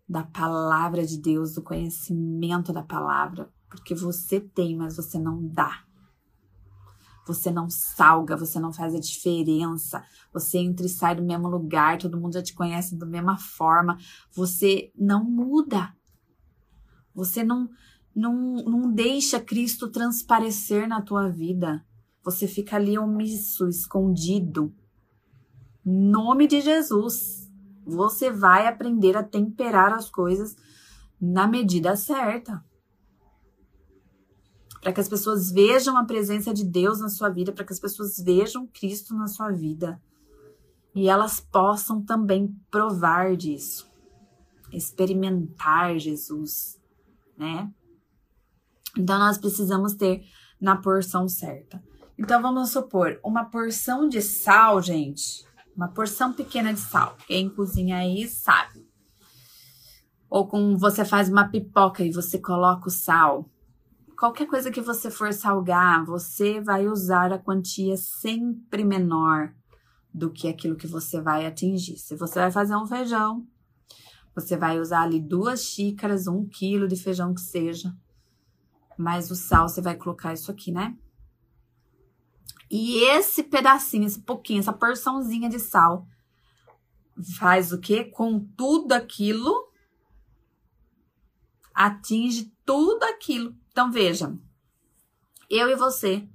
da palavra de Deus, do conhecimento da palavra, porque você tem, mas você não dá. Você não salga, você não faz a diferença. Você entra e sai do mesmo lugar, todo mundo já te conhece da mesma forma. Você não muda. Você não não, não deixa Cristo transparecer na tua vida. Você fica ali omisso, escondido. Nome de Jesus. Você vai aprender a temperar as coisas na medida certa. Para que as pessoas vejam a presença de Deus na sua vida, para que as pessoas vejam Cristo na sua vida. E elas possam também provar disso. Experimentar Jesus, né? Então, nós precisamos ter na porção certa. Então, vamos supor, uma porção de sal, gente, uma porção pequena de sal. Quem cozinha aí sabe. Ou com você faz uma pipoca e você coloca o sal. Qualquer coisa que você for salgar, você vai usar a quantia sempre menor do que aquilo que você vai atingir. Se você vai fazer um feijão, você vai usar ali duas xícaras, um quilo de feijão que seja mas o sal você vai colocar isso aqui, né? E esse pedacinho, esse pouquinho, essa porçãozinha de sal faz o quê? Com tudo aquilo atinge tudo aquilo. Então veja, eu e você,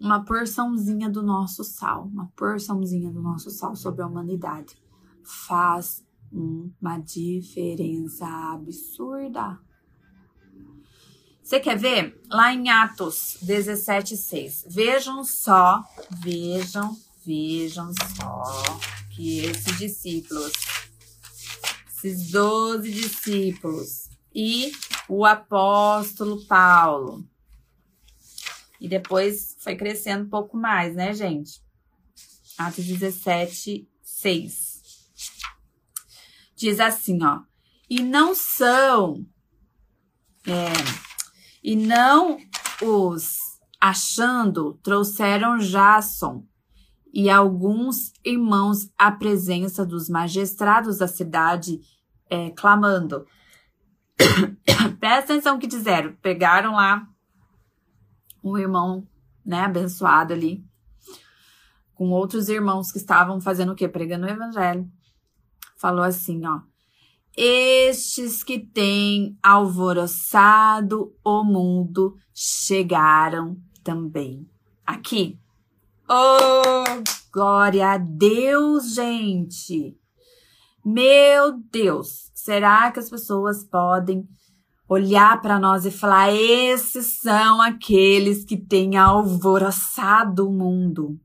uma porçãozinha do nosso sal, uma porçãozinha do nosso sal sobre a humanidade faz uma diferença absurda. Você quer ver? Lá em Atos 17, 6. Vejam só, vejam, vejam só que esses discípulos, esses doze discípulos e o apóstolo Paulo. E depois foi crescendo um pouco mais, né, gente? Atos 17, 6. Diz assim, ó. E não são. É, e não os achando, trouxeram Jason e alguns irmãos à presença dos magistrados da cidade, é, clamando. Presta atenção que disseram. Pegaram lá um irmão, né, abençoado ali, com outros irmãos que estavam fazendo o quê? Pregando o evangelho. Falou assim, ó estes que têm alvoroçado o mundo chegaram também aqui. Oh, glória a Deus, gente! Meu Deus, será que as pessoas podem olhar para nós e falar: esses são aqueles que têm alvoroçado o mundo?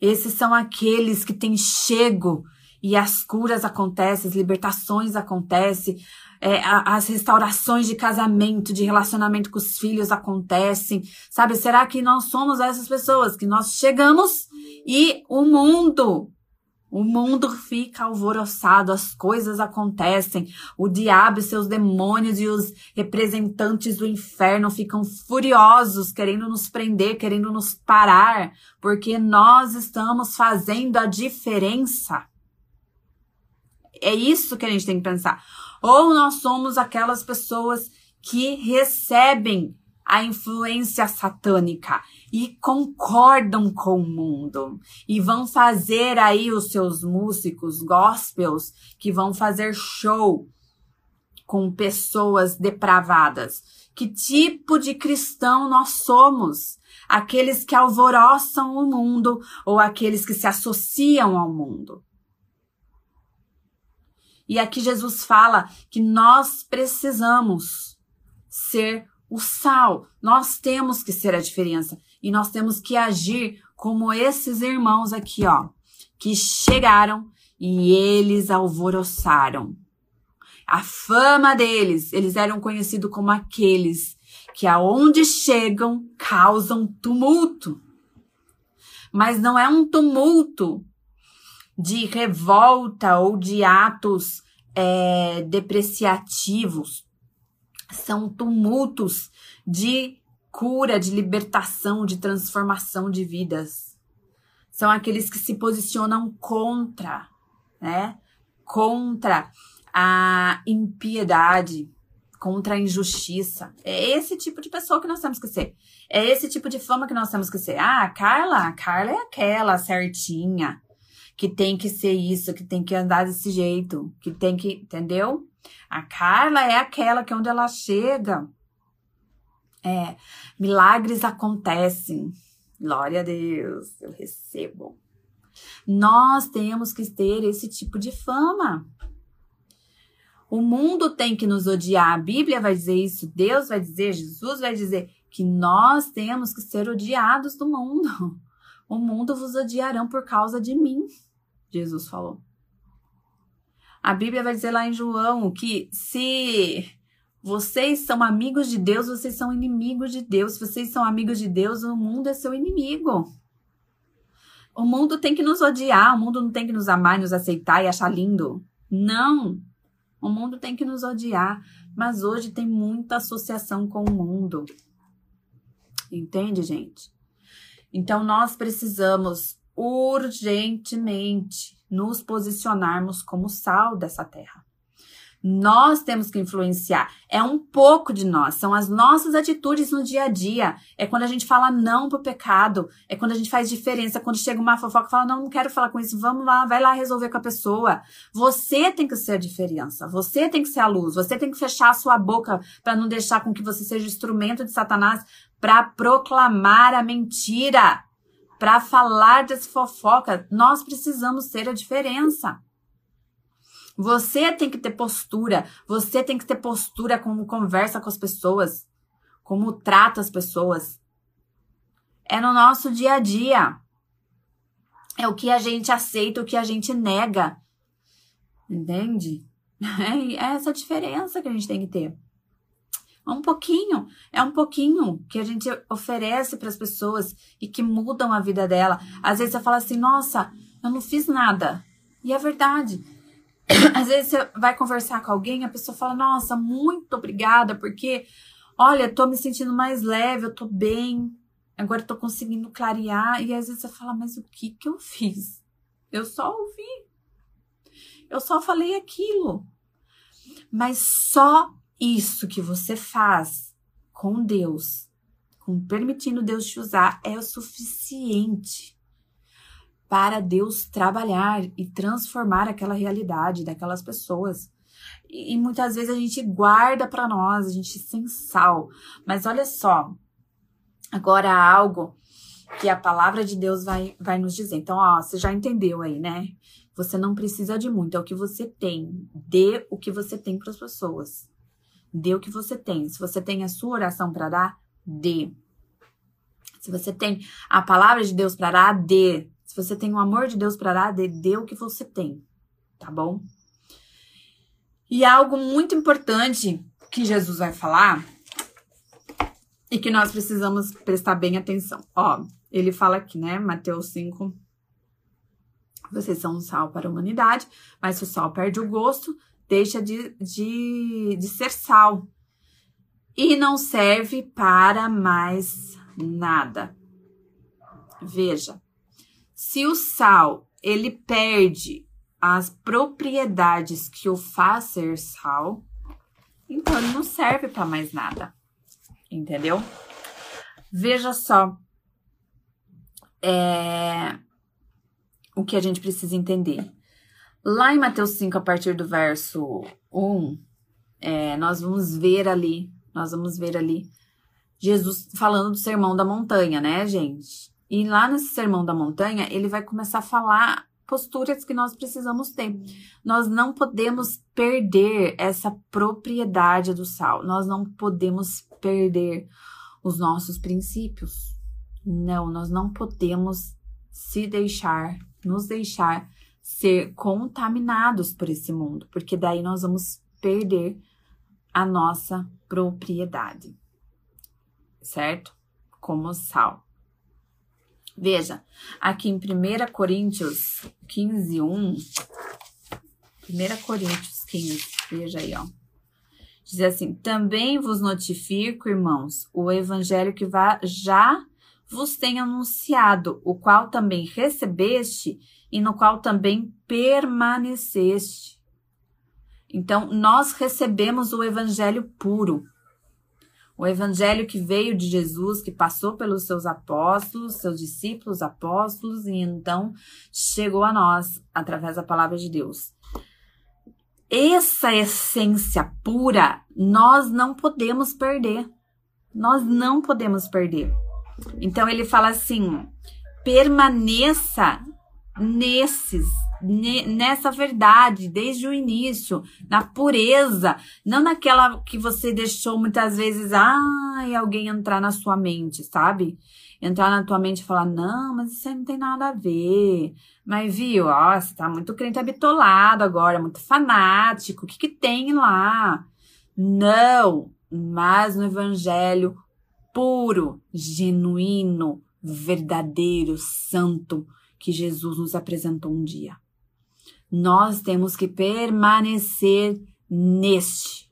Esses são aqueles que têm chego e as curas acontecem, as libertações acontecem, é, as restaurações de casamento, de relacionamento com os filhos acontecem, sabe? Será que nós somos essas pessoas que nós chegamos e o mundo, o mundo fica alvoroçado, as coisas acontecem, o diabo e seus demônios e os representantes do inferno ficam furiosos, querendo nos prender, querendo nos parar, porque nós estamos fazendo a diferença. É isso que a gente tem que pensar. Ou nós somos aquelas pessoas que recebem a influência satânica e concordam com o mundo e vão fazer aí os seus músicos gospels que vão fazer show com pessoas depravadas. Que tipo de cristão nós somos? Aqueles que alvoroçam o mundo ou aqueles que se associam ao mundo? E aqui Jesus fala que nós precisamos ser o sal. Nós temos que ser a diferença e nós temos que agir como esses irmãos aqui, ó, que chegaram e eles alvoroçaram. A fama deles, eles eram conhecidos como aqueles que aonde chegam causam tumulto. Mas não é um tumulto de revolta ou de atos é, depreciativos. São tumultos de cura, de libertação, de transformação de vidas. São aqueles que se posicionam contra, né? Contra a impiedade, contra a injustiça. É esse tipo de pessoa que nós temos que ser. É esse tipo de fama que nós temos que ser. Ah, a Carla, a Carla é aquela certinha, que tem que ser isso, que tem que andar desse jeito, que tem que, entendeu? A Carla é aquela que onde ela chega, é, milagres acontecem. Glória a Deus, eu recebo. Nós temos que ter esse tipo de fama. O mundo tem que nos odiar. A Bíblia vai dizer isso, Deus vai dizer, Jesus vai dizer que nós temos que ser odiados do mundo. O mundo vos odiarão por causa de mim, Jesus falou. A Bíblia vai dizer lá em João que se vocês são amigos de Deus, vocês são inimigos de Deus. Se vocês são amigos de Deus, o mundo é seu inimigo. O mundo tem que nos odiar, o mundo não tem que nos amar, nos aceitar e achar lindo. Não. O mundo tem que nos odiar, mas hoje tem muita associação com o mundo. Entende, gente? Então nós precisamos urgentemente nos posicionarmos como sal dessa terra. Nós temos que influenciar. É um pouco de nós, são as nossas atitudes no dia a dia. É quando a gente fala não pro pecado, é quando a gente faz diferença, quando chega uma fofoca e fala não, não quero falar com isso, vamos lá, vai lá resolver com a pessoa. Você tem que ser a diferença, você tem que ser a luz, você tem que fechar a sua boca para não deixar com que você seja instrumento de Satanás para proclamar a mentira, para falar dessa fofoca. Nós precisamos ser a diferença. Você tem que ter postura. Você tem que ter postura como conversa com as pessoas, como trata as pessoas. É no nosso dia a dia. É o que a gente aceita, o que a gente nega. Entende? É essa diferença que a gente tem que ter. É um pouquinho, é um pouquinho que a gente oferece para as pessoas e que mudam a vida dela. Às vezes você fala assim: "Nossa, eu não fiz nada". E é verdade. Às vezes você vai conversar com alguém, a pessoa fala: Nossa, muito obrigada, porque olha, tô me sentindo mais leve, eu tô bem, agora tô conseguindo clarear. E às vezes você fala: Mas o que que eu fiz? Eu só ouvi, eu só falei aquilo. Mas só isso que você faz com Deus, com permitindo Deus te usar, é o suficiente para Deus trabalhar e transformar aquela realidade daquelas pessoas. E, e muitas vezes a gente guarda para nós, a gente sem sal. Mas olha só, agora algo que a palavra de Deus vai, vai nos dizer. Então, ó, você já entendeu aí, né? Você não precisa de muito, é o que você tem. Dê o que você tem para as pessoas. Dê o que você tem. Se você tem a sua oração para dar, dê. Se você tem a palavra de Deus para dar, dê. Se você tem o amor de Deus para dar, dê, dê o que você tem, tá bom? E algo muito importante que Jesus vai falar e que nós precisamos prestar bem atenção. Ó, ele fala aqui, né, Mateus 5, vocês são um sal para a humanidade, mas se o sal perde o gosto, deixa de, de, de ser sal e não serve para mais nada. Veja, se o sal ele perde as propriedades que o faz ser sal, então ele não serve para mais nada. Entendeu? Veja só é, o que a gente precisa entender. Lá em Mateus 5, a partir do verso 1, é, nós vamos ver ali, nós vamos ver ali Jesus falando do sermão da montanha, né, gente? E lá nesse Sermão da Montanha, ele vai começar a falar posturas que nós precisamos ter. Nós não podemos perder essa propriedade do sal. Nós não podemos perder os nossos princípios. Não, nós não podemos se deixar, nos deixar ser contaminados por esse mundo, porque daí nós vamos perder a nossa propriedade. certo? Como sal. Veja, aqui em 1 Coríntios 15, 1. 1 Coríntios 15, veja aí, ó. Diz assim: Também vos notifico, irmãos, o evangelho que já vos tenho anunciado, o qual também recebeste e no qual também permaneceste. Então, nós recebemos o evangelho puro. O evangelho que veio de Jesus, que passou pelos seus apóstolos, seus discípulos apóstolos, e então chegou a nós através da palavra de Deus. Essa essência pura nós não podemos perder. Nós não podemos perder. Então ele fala assim: permaneça nesses, nessa verdade, desde o início, na pureza, não naquela que você deixou muitas vezes, ai, alguém entrar na sua mente, sabe? Entrar na tua mente e falar, não, mas isso aí não tem nada a ver. Mas viu, ó, você tá muito crente habitolado agora, muito fanático, o que que tem lá? Não, mas no evangelho puro, genuíno, verdadeiro, santo, que Jesus nos apresentou um dia. Nós temos que permanecer neste,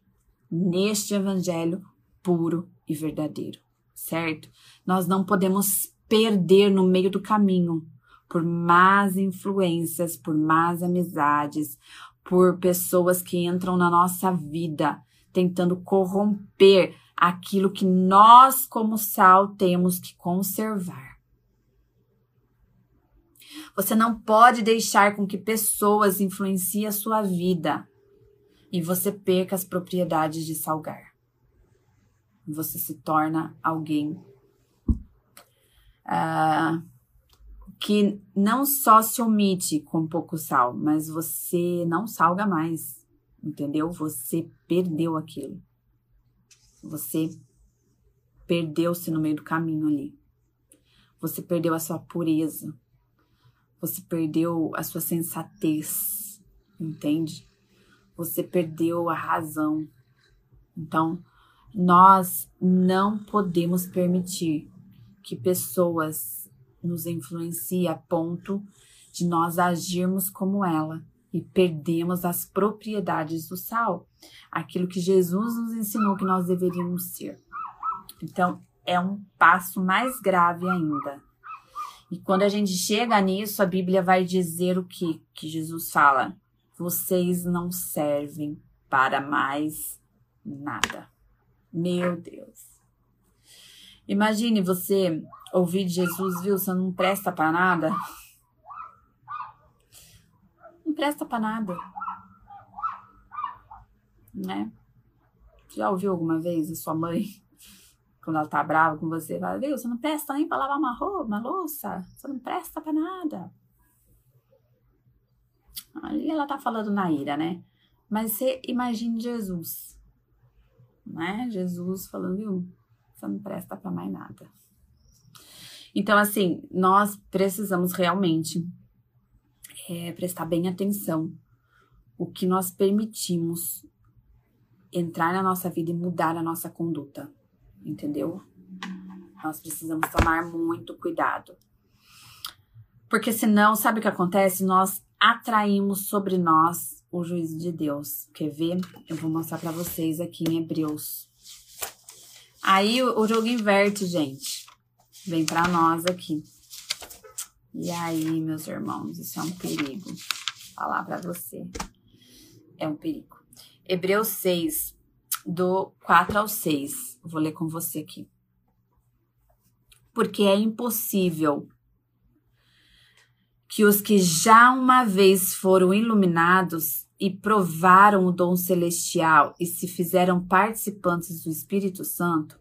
neste evangelho puro e verdadeiro, certo? Nós não podemos perder no meio do caminho por más influências, por más amizades, por pessoas que entram na nossa vida tentando corromper aquilo que nós, como sal, temos que conservar. Você não pode deixar com que pessoas influenciem a sua vida e você perca as propriedades de salgar. Você se torna alguém uh, que não só se omite com pouco sal, mas você não salga mais, entendeu? Você perdeu aquilo. Você perdeu-se no meio do caminho ali. Você perdeu a sua pureza você perdeu a sua sensatez, entende? Você perdeu a razão. Então, nós não podemos permitir que pessoas nos influenciem a ponto de nós agirmos como ela e perdemos as propriedades do sal, aquilo que Jesus nos ensinou que nós deveríamos ser. Então, é um passo mais grave ainda. E quando a gente chega nisso, a Bíblia vai dizer o que que Jesus fala: vocês não servem para mais nada. Meu Deus. Imagine você ouvir de Jesus, viu? Você não presta para nada. Não presta para nada. Né? Já ouviu alguma vez a sua mãe quando ela tá brava com você, fala, você não presta nem pra lavar uma roupa, uma louça, você não presta pra nada. Ali ela tá falando na ira, né? Mas você imagine Jesus, né? Jesus falando, viu, você não presta pra mais nada. Então, assim, nós precisamos realmente é, prestar bem atenção o que nós permitimos entrar na nossa vida e mudar a nossa conduta entendeu? Nós precisamos tomar muito cuidado. Porque senão, sabe o que acontece? Nós atraímos sobre nós o juízo de Deus. Quer ver? Eu vou mostrar para vocês aqui em Hebreus. Aí o, jogo inverte, gente. Vem para nós aqui. E aí, meus irmãos, isso é um perigo. Vou falar para você. É um perigo. Hebreus 6, do 4 ao 6. Vou ler com você aqui. Porque é impossível que os que já uma vez foram iluminados e provaram o dom celestial e se fizeram participantes do Espírito Santo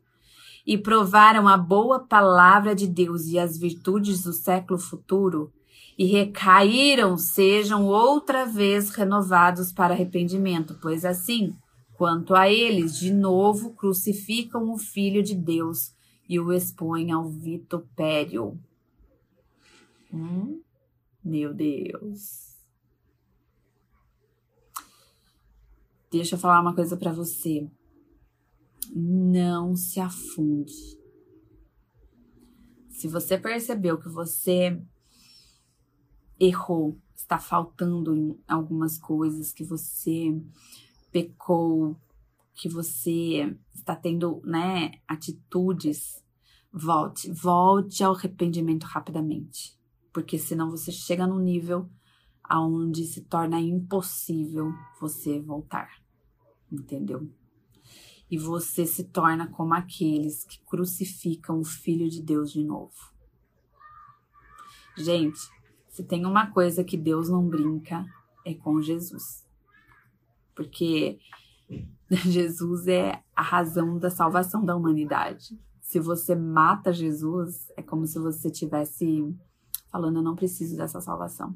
e provaram a boa palavra de Deus e as virtudes do século futuro e recaíram sejam outra vez renovados para arrependimento, pois assim Quanto a eles, de novo crucificam o Filho de Deus e o expõem ao vitupério. Hum? Meu Deus. Deixa eu falar uma coisa para você. Não se afunde Se você percebeu que você errou, está faltando em algumas coisas, que você pecou, que você está tendo, né, atitudes, volte, volte ao arrependimento rapidamente, porque senão você chega num nível aonde se torna impossível você voltar. Entendeu? E você se torna como aqueles que crucificam o filho de Deus de novo. Gente, se tem uma coisa que Deus não brinca, é com Jesus. Porque Jesus é a razão da salvação da humanidade. Se você mata Jesus, é como se você tivesse falando: Eu não preciso dessa salvação.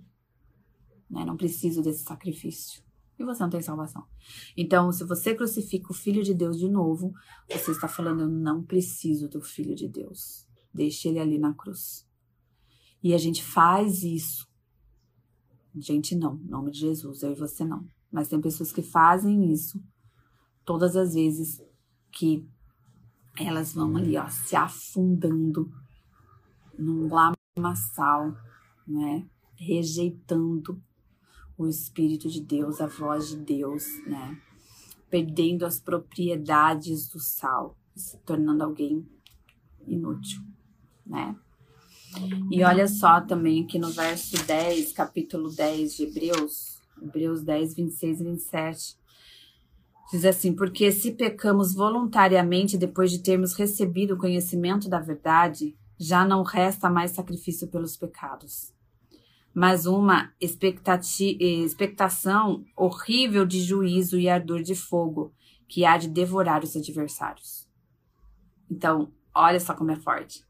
Né? Não preciso desse sacrifício. E você não tem salvação. Então, se você crucifica o Filho de Deus de novo, você está falando: Eu não preciso do Filho de Deus. Deixe ele ali na cruz. E a gente faz isso. Gente, não. Em nome de Jesus, eu e você não. Mas tem pessoas que fazem isso todas as vezes que elas vão ali, ó, se afundando num lamaçal, né? Rejeitando o Espírito de Deus, a voz de Deus, né? Perdendo as propriedades do sal, se tornando alguém inútil, né? E olha só também que no verso 10, capítulo 10 de Hebreus, Hebreus 10, 26 e 27, diz assim: Porque se pecamos voluntariamente depois de termos recebido o conhecimento da verdade, já não resta mais sacrifício pelos pecados mas uma expectação horrível de juízo e ardor de fogo que há de devorar os adversários. Então, olha só como é forte.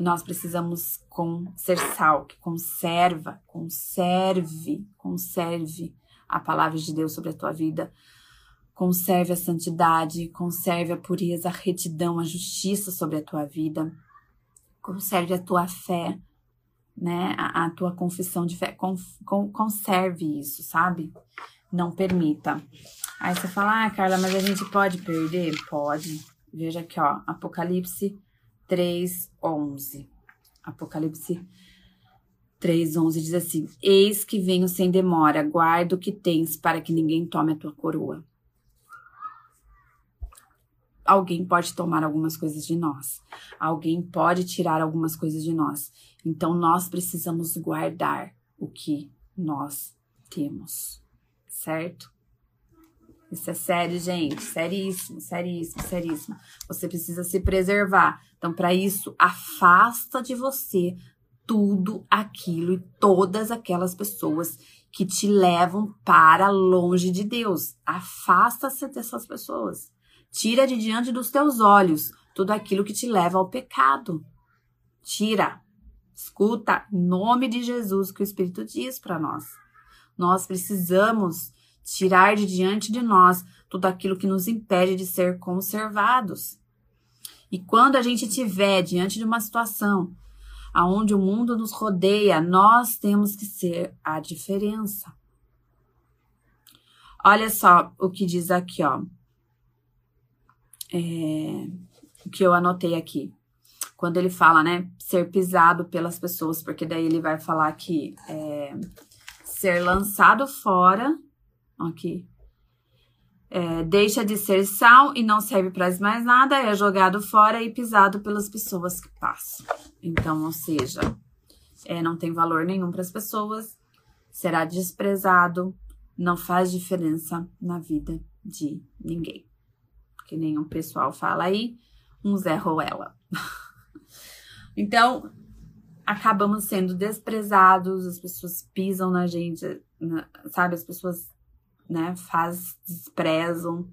Nós precisamos ser sal, que conserva, conserve, conserve a palavra de Deus sobre a tua vida. Conserve a santidade, conserve a pureza, a retidão, a justiça sobre a tua vida. Conserve a tua fé, né, a, a tua confissão de fé. Con, con, conserve isso, sabe? Não permita. Aí você fala, ah, Carla, mas a gente pode perder? Pode. Veja aqui, ó, Apocalipse 3, 11. Apocalipse 3, 11 diz assim: Eis que venho sem demora, guarda o que tens para que ninguém tome a tua coroa alguém pode tomar algumas coisas de nós, alguém pode tirar algumas coisas de nós. Então nós precisamos guardar o que nós temos, certo? Isso é sério, gente, seríssimo, seríssimo, seríssimo. Você precisa se preservar. Então, para isso, afasta de você tudo aquilo e todas aquelas pessoas que te levam para longe de Deus. Afasta-se dessas pessoas. Tira de diante dos teus olhos tudo aquilo que te leva ao pecado. Tira. Escuta, em nome de Jesus, que o Espírito diz para nós. Nós precisamos tirar de diante de nós tudo aquilo que nos impede de ser conservados. E quando a gente estiver diante de uma situação aonde o mundo nos rodeia, nós temos que ser a diferença. Olha só o que diz aqui, ó é, que eu anotei aqui. Quando ele fala, né, ser pisado pelas pessoas, porque daí ele vai falar que é, ser lançado fora, aqui, é, deixa de ser sal e não serve para mais nada, é jogado fora e pisado pelas pessoas que passam. Então, ou seja, é, não tem valor nenhum para as pessoas, será desprezado, não faz diferença na vida de ninguém que o pessoal fala aí, um Zé Ruela. então, acabamos sendo desprezados, as pessoas pisam na gente, sabe? As pessoas, né, faz, desprezam,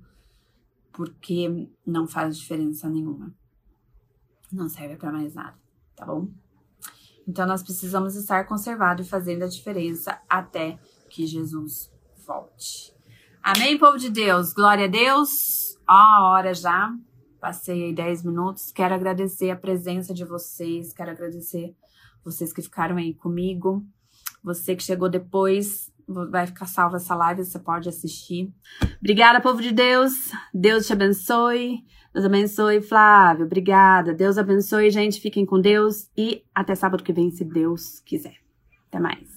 porque não faz diferença nenhuma. Não serve para mais nada, tá bom? Então, nós precisamos estar conservados e fazendo a diferença até que Jesus volte. Amém, povo de Deus? Glória a Deus a hora já, passei aí 10 minutos. Quero agradecer a presença de vocês, quero agradecer vocês que ficaram aí comigo. Você que chegou depois, vai ficar salva essa live, você pode assistir. Obrigada, povo de Deus. Deus te abençoe. Deus abençoe, Flávio. Obrigada. Deus abençoe, gente. Fiquem com Deus e até sábado que vem, se Deus quiser. Até mais.